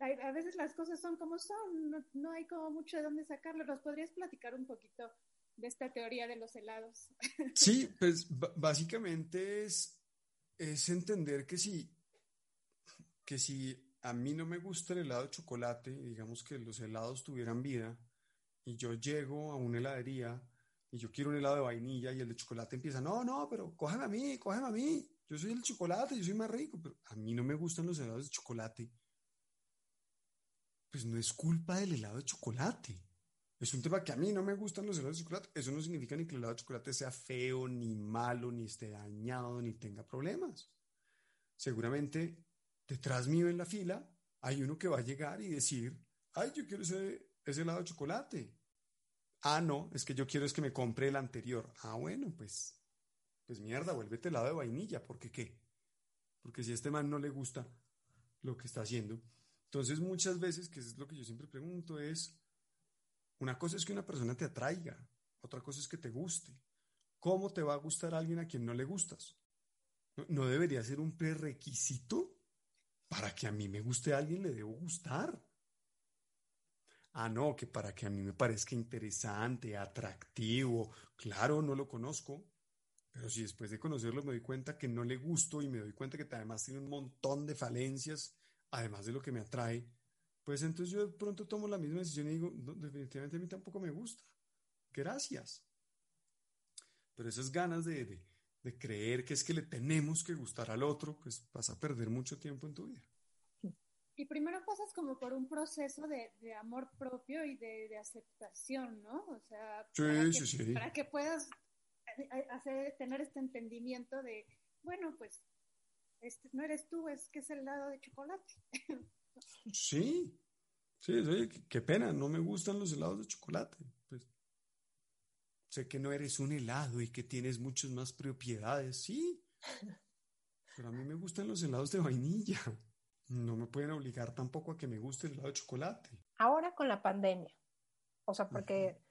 a, a veces las cosas son como son, no, no, hay como mucho de dónde sacarlo. ¿Nos podrías platicar un poquito de esta teoría de los helados? Sí, pues básicamente es, es entender que si, que si a mí no me gusta el helado de chocolate, digamos que los helados tuvieran vida, y yo llego a una heladería y yo quiero un helado de vainilla y el de chocolate empieza, no, no, pero cógeme a mí, cógeme a mí yo soy el chocolate, yo soy más rico, pero a mí no me gustan los helados de chocolate. Pues no es culpa del helado de chocolate. Es un tema que a mí no me gustan los helados de chocolate. Eso no significa ni que el helado de chocolate sea feo, ni malo, ni esté dañado, ni tenga problemas. Seguramente detrás mío en la fila hay uno que va a llegar y decir, ay, yo quiero ese, ese helado de chocolate. Ah, no, es que yo quiero es que me compre el anterior. Ah, bueno, pues pues mierda, vuélvete helado de vainilla, ¿por qué? Porque si a este man no le gusta lo que está haciendo. Entonces muchas veces, que es lo que yo siempre pregunto, es, una cosa es que una persona te atraiga, otra cosa es que te guste. ¿Cómo te va a gustar alguien a quien no le gustas? ¿No, no debería ser un prerequisito para que a mí me guste a alguien le debo gustar? Ah, no, que para que a mí me parezca interesante, atractivo, claro, no lo conozco, pero si después de conocerlo me doy cuenta que no le gusto y me doy cuenta que además tiene un montón de falencias, además de lo que me atrae, pues entonces yo de pronto tomo la misma decisión y digo, no, definitivamente a mí tampoco me gusta. Gracias. Pero esas ganas de, de, de, creer que es que le tenemos que gustar al otro, pues vas a perder mucho tiempo en tu vida. Y primero pasas como por un proceso de, de amor propio y de, de, aceptación, ¿no? O sea, sí, para, sí, que, sí. para que puedas hacer, tener este entendimiento de, bueno, pues este, no eres tú, es que es el lado de chocolate. Sí, sí, oye, qué pena, no me gustan los helados de chocolate. Sé que no eres un helado y que tienes muchas más propiedades, sí, pero a mí me gustan los helados de vainilla. No me pueden obligar tampoco a que me guste el helado de chocolate. Ahora con la pandemia, o sea, porque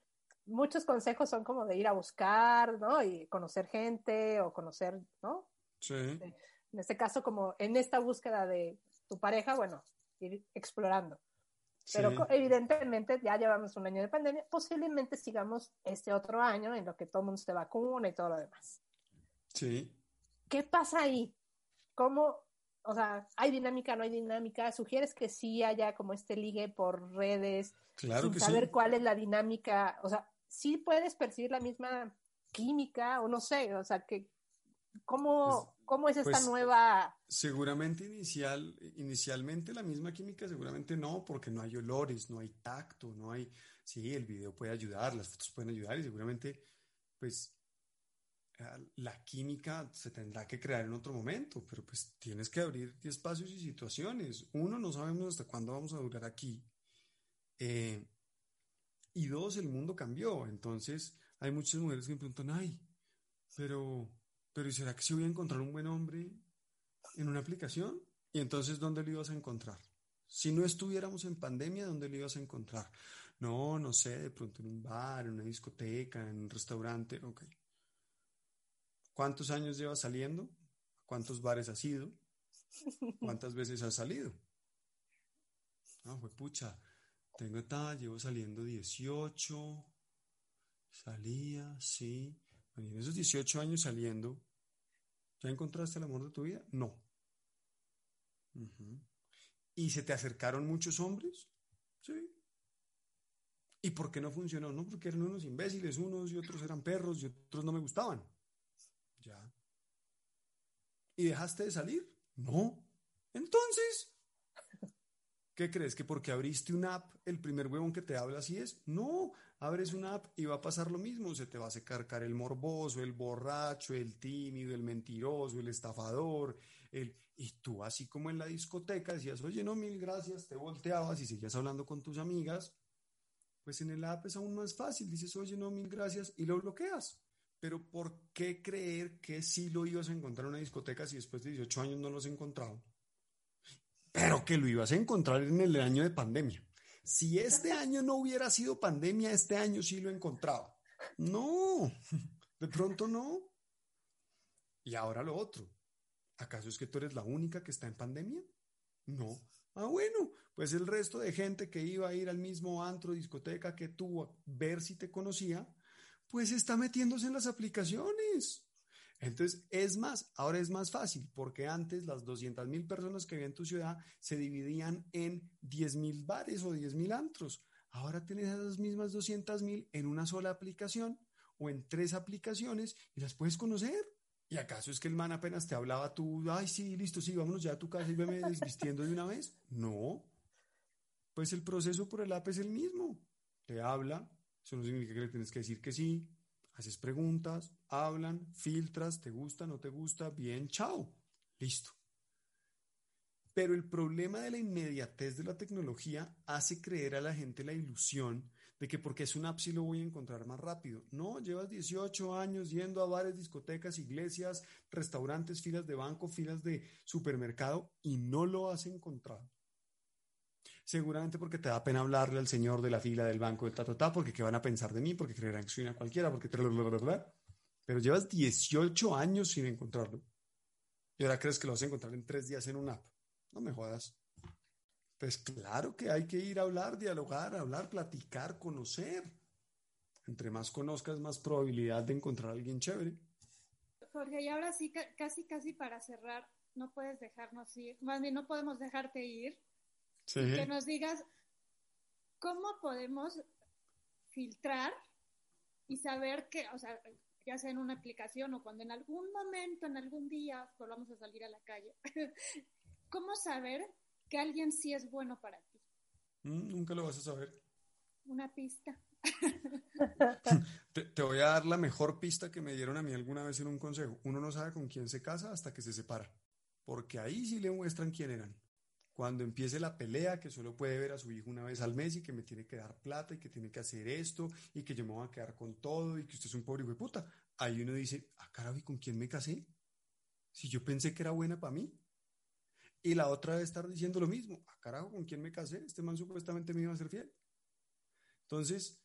muchos consejos son como de ir a buscar, ¿no? Y conocer gente o conocer, ¿no? Sí. En este caso, como en esta búsqueda de tu pareja, bueno, ir explorando. Pero sí. evidentemente ya llevamos un año de pandemia, posiblemente sigamos este otro año en lo que todo el mundo se vacuna y todo lo demás. Sí. ¿Qué pasa ahí? ¿Cómo, o sea, hay dinámica, no hay dinámica? ¿Sugieres que sí haya como este ligue por redes? Claro sin saber sí. cuál es la dinámica, o sea, sí puedes percibir la misma química o no sé, o sea, que cómo, pues, cómo es esta pues, nueva... Seguramente inicial, inicialmente la misma química, seguramente no, porque no hay olores, no hay tacto, no hay... Sí, el video puede ayudar, las fotos pueden ayudar y seguramente, pues, la química se tendrá que crear en otro momento, pero pues tienes que abrir espacios y situaciones. Uno, no sabemos hasta cuándo vamos a durar aquí. Eh, y dos, el mundo cambió. Entonces, hay muchas mujeres que me preguntan, ay, pero, pero ¿será que si voy a encontrar un buen hombre en una aplicación? Y entonces, ¿dónde lo ibas a encontrar? Si no estuviéramos en pandemia, ¿dónde lo ibas a encontrar? No, no sé, de pronto en un bar, en una discoteca, en un restaurante, ok. ¿Cuántos años llevas saliendo? ¿Cuántos bares has ido? ¿Cuántas veces has salido? Ah, fue pucha. Tengo esta, llevo saliendo 18. Salía, sí. En esos 18 años saliendo, ¿ya encontraste el amor de tu vida? No. ¿Y se te acercaron muchos hombres? Sí. ¿Y por qué no funcionó? No, porque eran unos imbéciles, unos y otros eran perros y otros no me gustaban. Ya. ¿Y dejaste de salir? No. Entonces, ¿qué crees? ¿Que porque abriste una app, el primer huevón que te habla así es? No, abres una app y va a pasar lo mismo. Se te va a secar el morboso, el borracho, el tímido, el mentiroso, el estafador. El... Y tú, así como en la discoteca, decías, oye, no, mil gracias, te volteabas y seguías hablando con tus amigas pues en el app es aún más fácil. Dices, oye, no, mil gracias, y lo bloqueas. Pero ¿por qué creer que sí lo ibas a encontrar en una discoteca si después de 18 años no lo has encontrado? Pero que lo ibas a encontrar en el año de pandemia. Si este año no hubiera sido pandemia, este año sí lo encontraba. No, de pronto no. Y ahora lo otro. ¿Acaso es que tú eres la única que está en pandemia? No. Ah, bueno, pues el resto de gente que iba a ir al mismo antro, discoteca que tú a ver si te conocía, pues está metiéndose en las aplicaciones. Entonces, es más, ahora es más fácil, porque antes las 200 mil personas que había en tu ciudad se dividían en 10 mil bares o 10 mil antros. Ahora tienes esas mismas 200 mil en una sola aplicación o en tres aplicaciones y las puedes conocer. ¿Y acaso es que el man apenas te hablaba tú, ay, sí, listo, sí, vámonos ya a tu casa y veme desvistiendo de una vez? No. Pues el proceso por el app es el mismo. Te habla, eso no significa que le tienes que decir que sí, haces preguntas, hablan, filtras, te gusta, no te gusta, bien, chao, listo. Pero el problema de la inmediatez de la tecnología hace creer a la gente la ilusión de que porque es una app lo voy a encontrar más rápido. No, llevas 18 años yendo a bares, discotecas, iglesias, restaurantes, filas de banco, filas de supermercado y no lo has encontrado. Seguramente porque te da pena hablarle al señor de la fila del banco de ta, porque qué van a pensar de mí, porque creerán que soy una cualquiera, porque pero llevas 18 años sin encontrarlo. Y ahora crees que lo vas a encontrar en tres días en una app. No me jodas. Pues claro que hay que ir a hablar, dialogar, hablar, platicar, conocer. Entre más conozcas, más probabilidad de encontrar a alguien chévere. Jorge, y ahora sí, casi, casi para cerrar, no puedes dejarnos ir, más bien no podemos dejarte ir. Sí. Que nos digas cómo podemos filtrar y saber que, o sea, ya sea en una aplicación o cuando en algún momento, en algún día volvamos a salir a la calle, ¿cómo saber que alguien sí es bueno para ti? Mm, nunca lo vas a saber. Una pista. te, voy a dar la mejor pista que me dieron a mí alguna vez en un consejo. Uno no sabe con quién se casa hasta que se separa, porque ahí sí le muestran quién eran. Cuando empiece la pelea, que solo puede ver a su hijo una vez al mes y que me tiene que dar plata y que tiene que hacer esto y que yo me voy a quedar con todo y que usted es un pobre hijo de puta. Ahí uno dice, ah, carajo, ¿y con quién me casé? Si yo pensé que era buena para mí. Y la otra debe estar diciendo lo mismo. Ah, carajo, ¿con quién me casé? Este man supuestamente me iba a ser fiel. Entonces,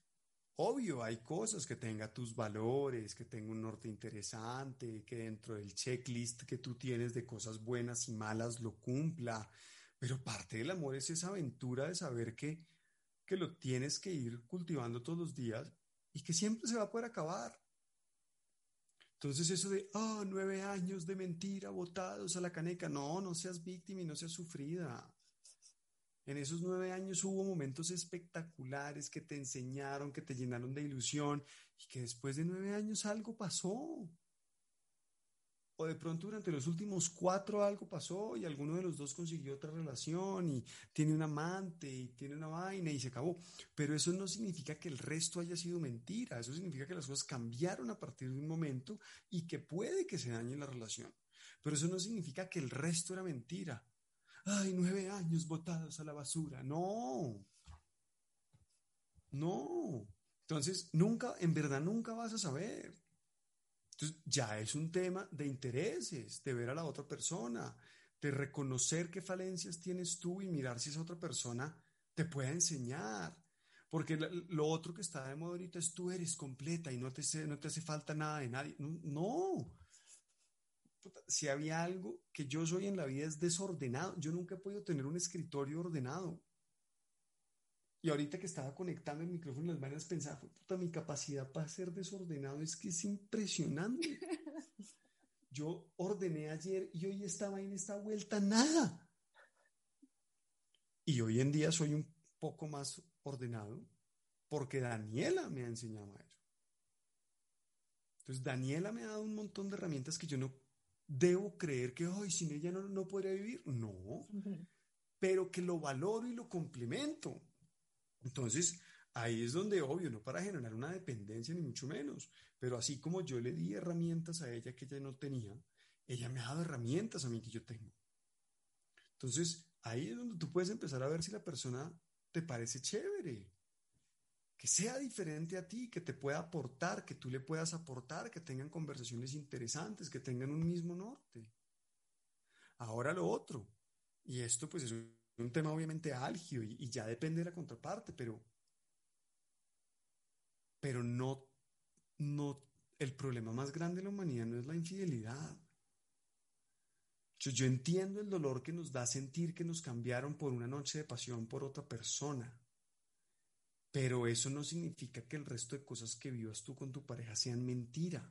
obvio, hay cosas que tenga tus valores, que tenga un norte interesante, que dentro del checklist que tú tienes de cosas buenas y malas lo cumpla. Pero parte del amor es esa aventura de saber que, que lo tienes que ir cultivando todos los días y que siempre se va a poder acabar. Entonces eso de, oh, nueve años de mentira, botados a la caneca, no, no seas víctima y no seas sufrida. En esos nueve años hubo momentos espectaculares que te enseñaron, que te llenaron de ilusión y que después de nueve años algo pasó o de pronto durante los últimos cuatro algo pasó y alguno de los dos consiguió otra relación y tiene un amante y tiene una vaina y se acabó. Pero eso no significa que el resto haya sido mentira, eso significa que las cosas cambiaron a partir de un momento y que puede que se dañe la relación. Pero eso no significa que el resto era mentira. Ay, nueve años botados a la basura. No. No. Entonces, nunca, en verdad, nunca vas a saber. Entonces, ya es un tema de intereses, de ver a la otra persona, de reconocer qué falencias tienes tú y mirar si esa otra persona te puede enseñar. Porque lo otro que está de moda ahorita es tú eres completa y no te, no te hace falta nada de nadie. No. Si había algo que yo soy en la vida es desordenado. Yo nunca he podido tener un escritorio ordenado. Y ahorita que estaba conectando el micrófono las manos pensaba, puta, mi capacidad para ser desordenado es que es impresionante. Yo ordené ayer y hoy estaba en esta vuelta nada. Y hoy en día soy un poco más ordenado porque Daniela me ha enseñado a eso. Entonces, Daniela me ha dado un montón de herramientas que yo no debo creer que hoy sin ella no, no podría vivir. No, pero que lo valoro y lo complemento. Entonces, ahí es donde, obvio, no para generar una dependencia ni mucho menos, pero así como yo le di herramientas a ella que ella no tenía, ella me ha dado herramientas a mí que yo tengo. Entonces, ahí es donde tú puedes empezar a ver si la persona te parece chévere, que sea diferente a ti, que te pueda aportar, que tú le puedas aportar, que tengan conversaciones interesantes, que tengan un mismo norte. Ahora lo otro, y esto pues es un tema obviamente álgido y, y ya depende de la contraparte, pero, pero no, no, el problema más grande de la humanidad no es la infidelidad. Yo, yo entiendo el dolor que nos da sentir que nos cambiaron por una noche de pasión por otra persona. Pero eso no significa que el resto de cosas que vivas tú con tu pareja sean mentira.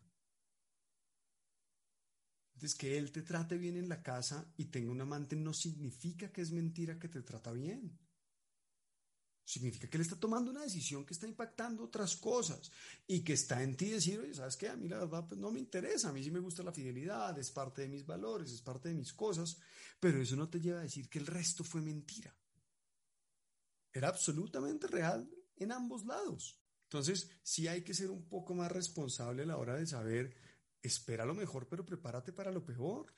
Entonces, que él te trate bien en la casa y tenga un amante no significa que es mentira que te trata bien. Significa que él está tomando una decisión que está impactando otras cosas y que está en ti decir, oye, ¿sabes qué? A mí la verdad pues, no me interesa, a mí sí me gusta la fidelidad, es parte de mis valores, es parte de mis cosas, pero eso no te lleva a decir que el resto fue mentira. Era absolutamente real en ambos lados. Entonces, sí hay que ser un poco más responsable a la hora de saber, espera lo mejor, pero prepárate para lo peor.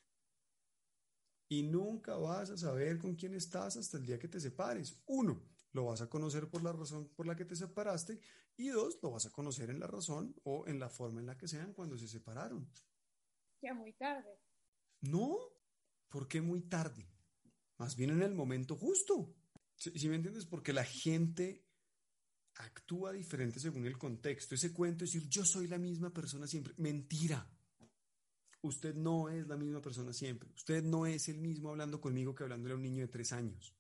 Y nunca vas a saber con quién estás hasta el día que te separes. Uno, lo vas a conocer por la razón por la que te separaste. Y dos, lo vas a conocer en la razón o en la forma en la que sean cuando se separaron. Ya muy tarde. No, ¿por qué muy tarde? Más bien en el momento justo. Si me entiendes? Porque la gente actúa diferente según el contexto. Ese cuento es decir, yo soy la misma persona siempre. Mentira. Usted no es la misma persona siempre. Usted no es el mismo hablando conmigo que hablándole a un niño de tres años.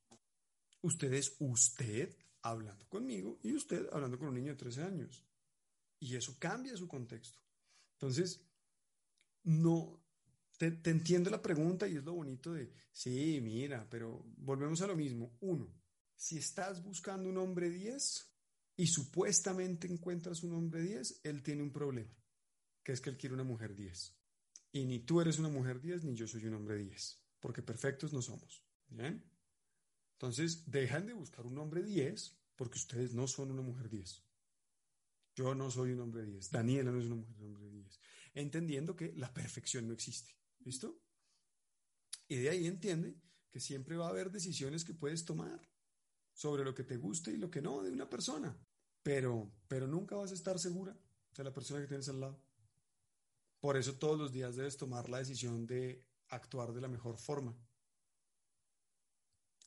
Usted es usted hablando conmigo y usted hablando con un niño de 13 años. Y eso cambia su contexto. Entonces, no, te, te, entiendo la pregunta y es lo bonito de, sí, mira, pero volvemos a lo mismo. Uno, si estás buscando un hombre 10, y supuestamente encuentras un hombre 10, él tiene un problema, que es que él quiere una mujer 10. Y ni tú eres una mujer 10, ni yo soy un hombre 10, porque perfectos no somos. ¿Bien? Entonces, dejan de buscar un hombre 10 porque ustedes no son una mujer 10. Yo no soy un hombre 10. Daniela no es una mujer hombre 10. Entendiendo que la perfección no existe. ¿Listo? Y de ahí entiende que siempre va a haber decisiones que puedes tomar sobre lo que te guste y lo que no de una persona, pero, pero nunca vas a estar segura de la persona que tienes al lado. Por eso todos los días debes tomar la decisión de actuar de la mejor forma.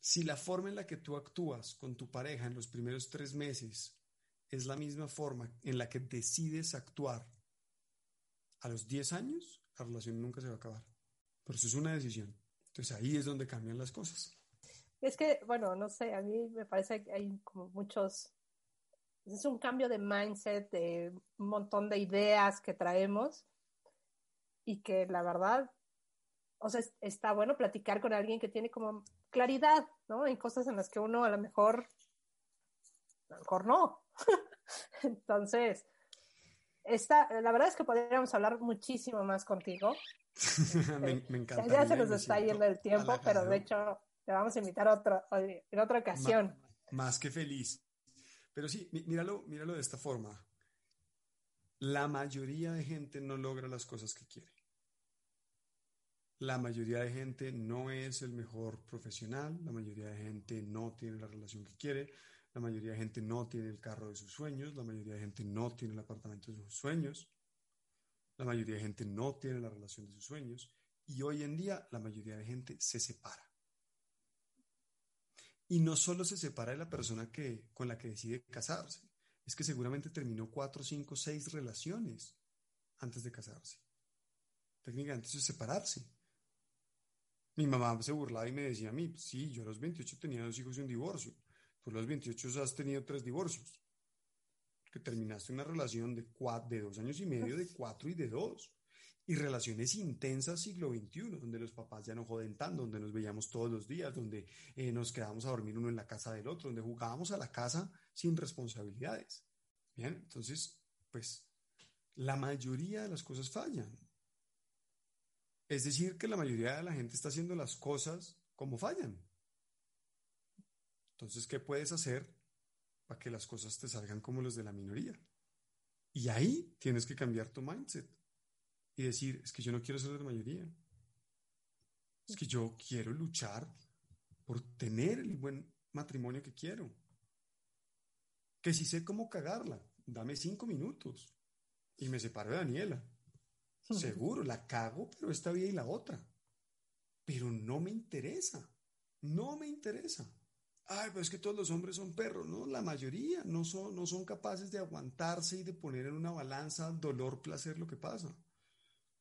Si la forma en la que tú actúas con tu pareja en los primeros tres meses es la misma forma en la que decides actuar a los 10 años, la relación nunca se va a acabar. Pero eso es una decisión. Entonces ahí es donde cambian las cosas. Es que, bueno, no sé, a mí me parece que hay como muchos, es un cambio de mindset, de un montón de ideas que traemos y que la verdad, o sea, está bueno platicar con alguien que tiene como claridad, ¿no? En cosas en las que uno a lo mejor, a lo mejor no. Entonces, esta, la verdad es que podríamos hablar muchísimo más contigo. me, me encanta. Ya se nos está yendo el tiempo, pero de hecho te vamos a invitar otro, en otra ocasión. Más, más que feliz. Pero sí, míralo, míralo de esta forma. La mayoría de gente no logra las cosas que quiere. La mayoría de gente no es el mejor profesional, la mayoría de gente no tiene la relación que quiere, la mayoría de gente no tiene el carro de sus sueños, la mayoría de gente no tiene el apartamento de sus sueños, la mayoría de gente no tiene la relación de sus sueños y hoy en día la mayoría de gente se separa. Y no solo se separa de la persona que, con la que decide casarse, es que seguramente terminó cuatro, cinco, seis relaciones antes de casarse. Técnicamente eso es separarse. Mi mamá se burlaba y me decía a mí, sí, yo a los 28 tenía dos hijos y un divorcio. Tú a los 28 has tenido tres divorcios. Que terminaste una relación de, cuatro, de dos años y medio, de cuatro y de dos. Y relaciones intensas siglo XXI, donde los papás ya no joden tanto, donde nos veíamos todos los días, donde eh, nos quedábamos a dormir uno en la casa del otro, donde jugábamos a la casa sin responsabilidades. Bien, entonces, pues, la mayoría de las cosas fallan. Es decir, que la mayoría de la gente está haciendo las cosas como fallan. Entonces, ¿qué puedes hacer para que las cosas te salgan como los de la minoría? Y ahí tienes que cambiar tu mindset y decir, es que yo no quiero ser de la mayoría. Es que yo quiero luchar por tener el buen matrimonio que quiero. Que si sé cómo cagarla, dame cinco minutos y me separo de Daniela. Seguro, la cago, pero esta vida y la otra. Pero no me interesa. No me interesa. Ay, pero es que todos los hombres son perros, ¿no? La mayoría no son, no son capaces de aguantarse y de poner en una balanza dolor, placer, lo que pasa.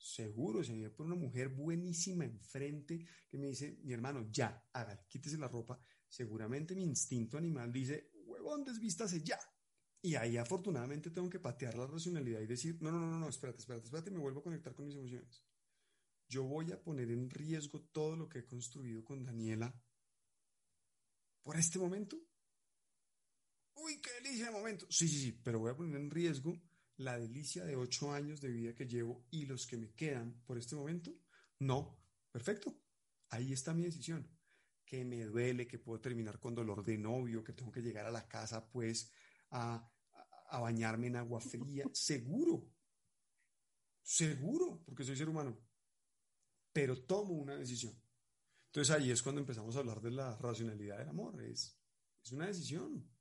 Seguro, si me pone una mujer buenísima enfrente que me dice, mi hermano, ya, hágale, quítese la ropa. Seguramente mi instinto animal dice, huevón, desvístase ya. Y ahí afortunadamente tengo que patear la racionalidad y decir, no, no, no, no, espérate, espérate, espérate, me vuelvo a conectar con mis emociones. Yo voy a poner en riesgo todo lo que he construido con Daniela por este momento. Uy, qué delicia de momento. Sí, sí, sí, pero voy a poner en riesgo la delicia de ocho años de vida que llevo y los que me quedan por este momento. No, perfecto. Ahí está mi decisión. Que me duele, que puedo terminar con dolor de novio, que tengo que llegar a la casa pues a, a bañarme en agua fría. Seguro. Seguro, porque soy ser humano. Pero tomo una decisión. Entonces ahí es cuando empezamos a hablar de la racionalidad del amor. Es, es una decisión.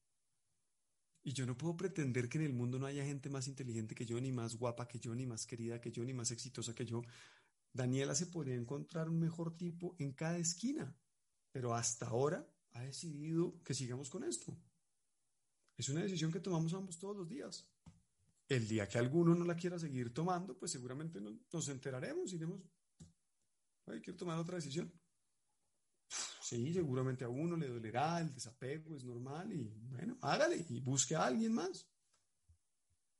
Y yo no puedo pretender que en el mundo no haya gente más inteligente que yo, ni más guapa que yo, ni más querida que yo, ni más exitosa que yo. Daniela se podría encontrar un mejor tipo en cada esquina, pero hasta ahora ha decidido que sigamos con esto. Es una decisión que tomamos ambos todos los días. El día que alguno no la quiera seguir tomando, pues seguramente nos enteraremos y diremos, Ay, quiero tomar otra decisión. Sí, seguramente a uno le dolerá el desapego, es normal y bueno, hágale y busque a alguien más.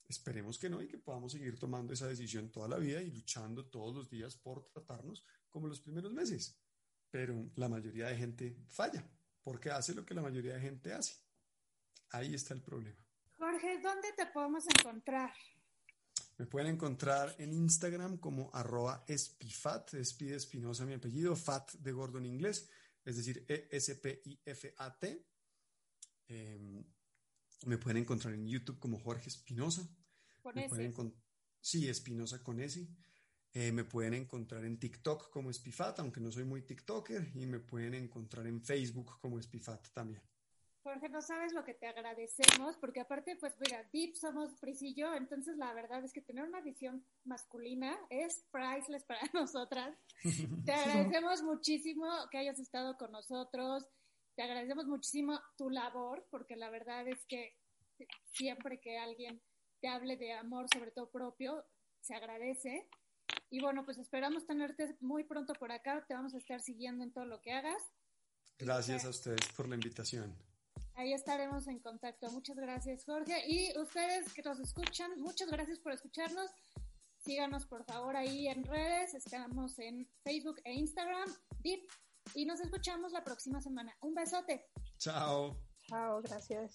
Esperemos que no y que podamos seguir tomando esa decisión toda la vida y luchando todos los días por tratarnos como los primeros meses. Pero la mayoría de gente falla porque hace lo que la mayoría de gente hace. Ahí está el problema. Jorge, ¿dónde te podemos encontrar? Me pueden encontrar en Instagram como arroba espifat, espide espinosa mi apellido, fat de gordo en inglés, es decir, E-S-P-I-F-A-T. Eh, me pueden encontrar en YouTube como Jorge Espinosa. Con me ese. pueden encon- sí, Espinosa con ese. Eh, me pueden encontrar en TikTok como Espifat, aunque no soy muy TikToker, y me pueden encontrar en Facebook como Espifat también. Jorge, no sabes lo que te agradecemos, porque aparte, pues mira, Deep somos Pris y yo, entonces la verdad es que tener una visión masculina es priceless para nosotras. Te agradecemos muchísimo que hayas estado con nosotros, te agradecemos muchísimo tu labor, porque la verdad es que siempre que alguien te hable de amor, sobre todo propio, se agradece. Y bueno, pues esperamos tenerte muy pronto por acá, te vamos a estar siguiendo en todo lo que hagas. Gracias a ustedes por la invitación. Ahí estaremos en contacto. Muchas gracias, Jorge. Y ustedes que nos escuchan, muchas gracias por escucharnos. Síganos, por favor, ahí en redes. Estamos en Facebook e Instagram. Deep. Y nos escuchamos la próxima semana. Un besote. Chao. Chao, gracias.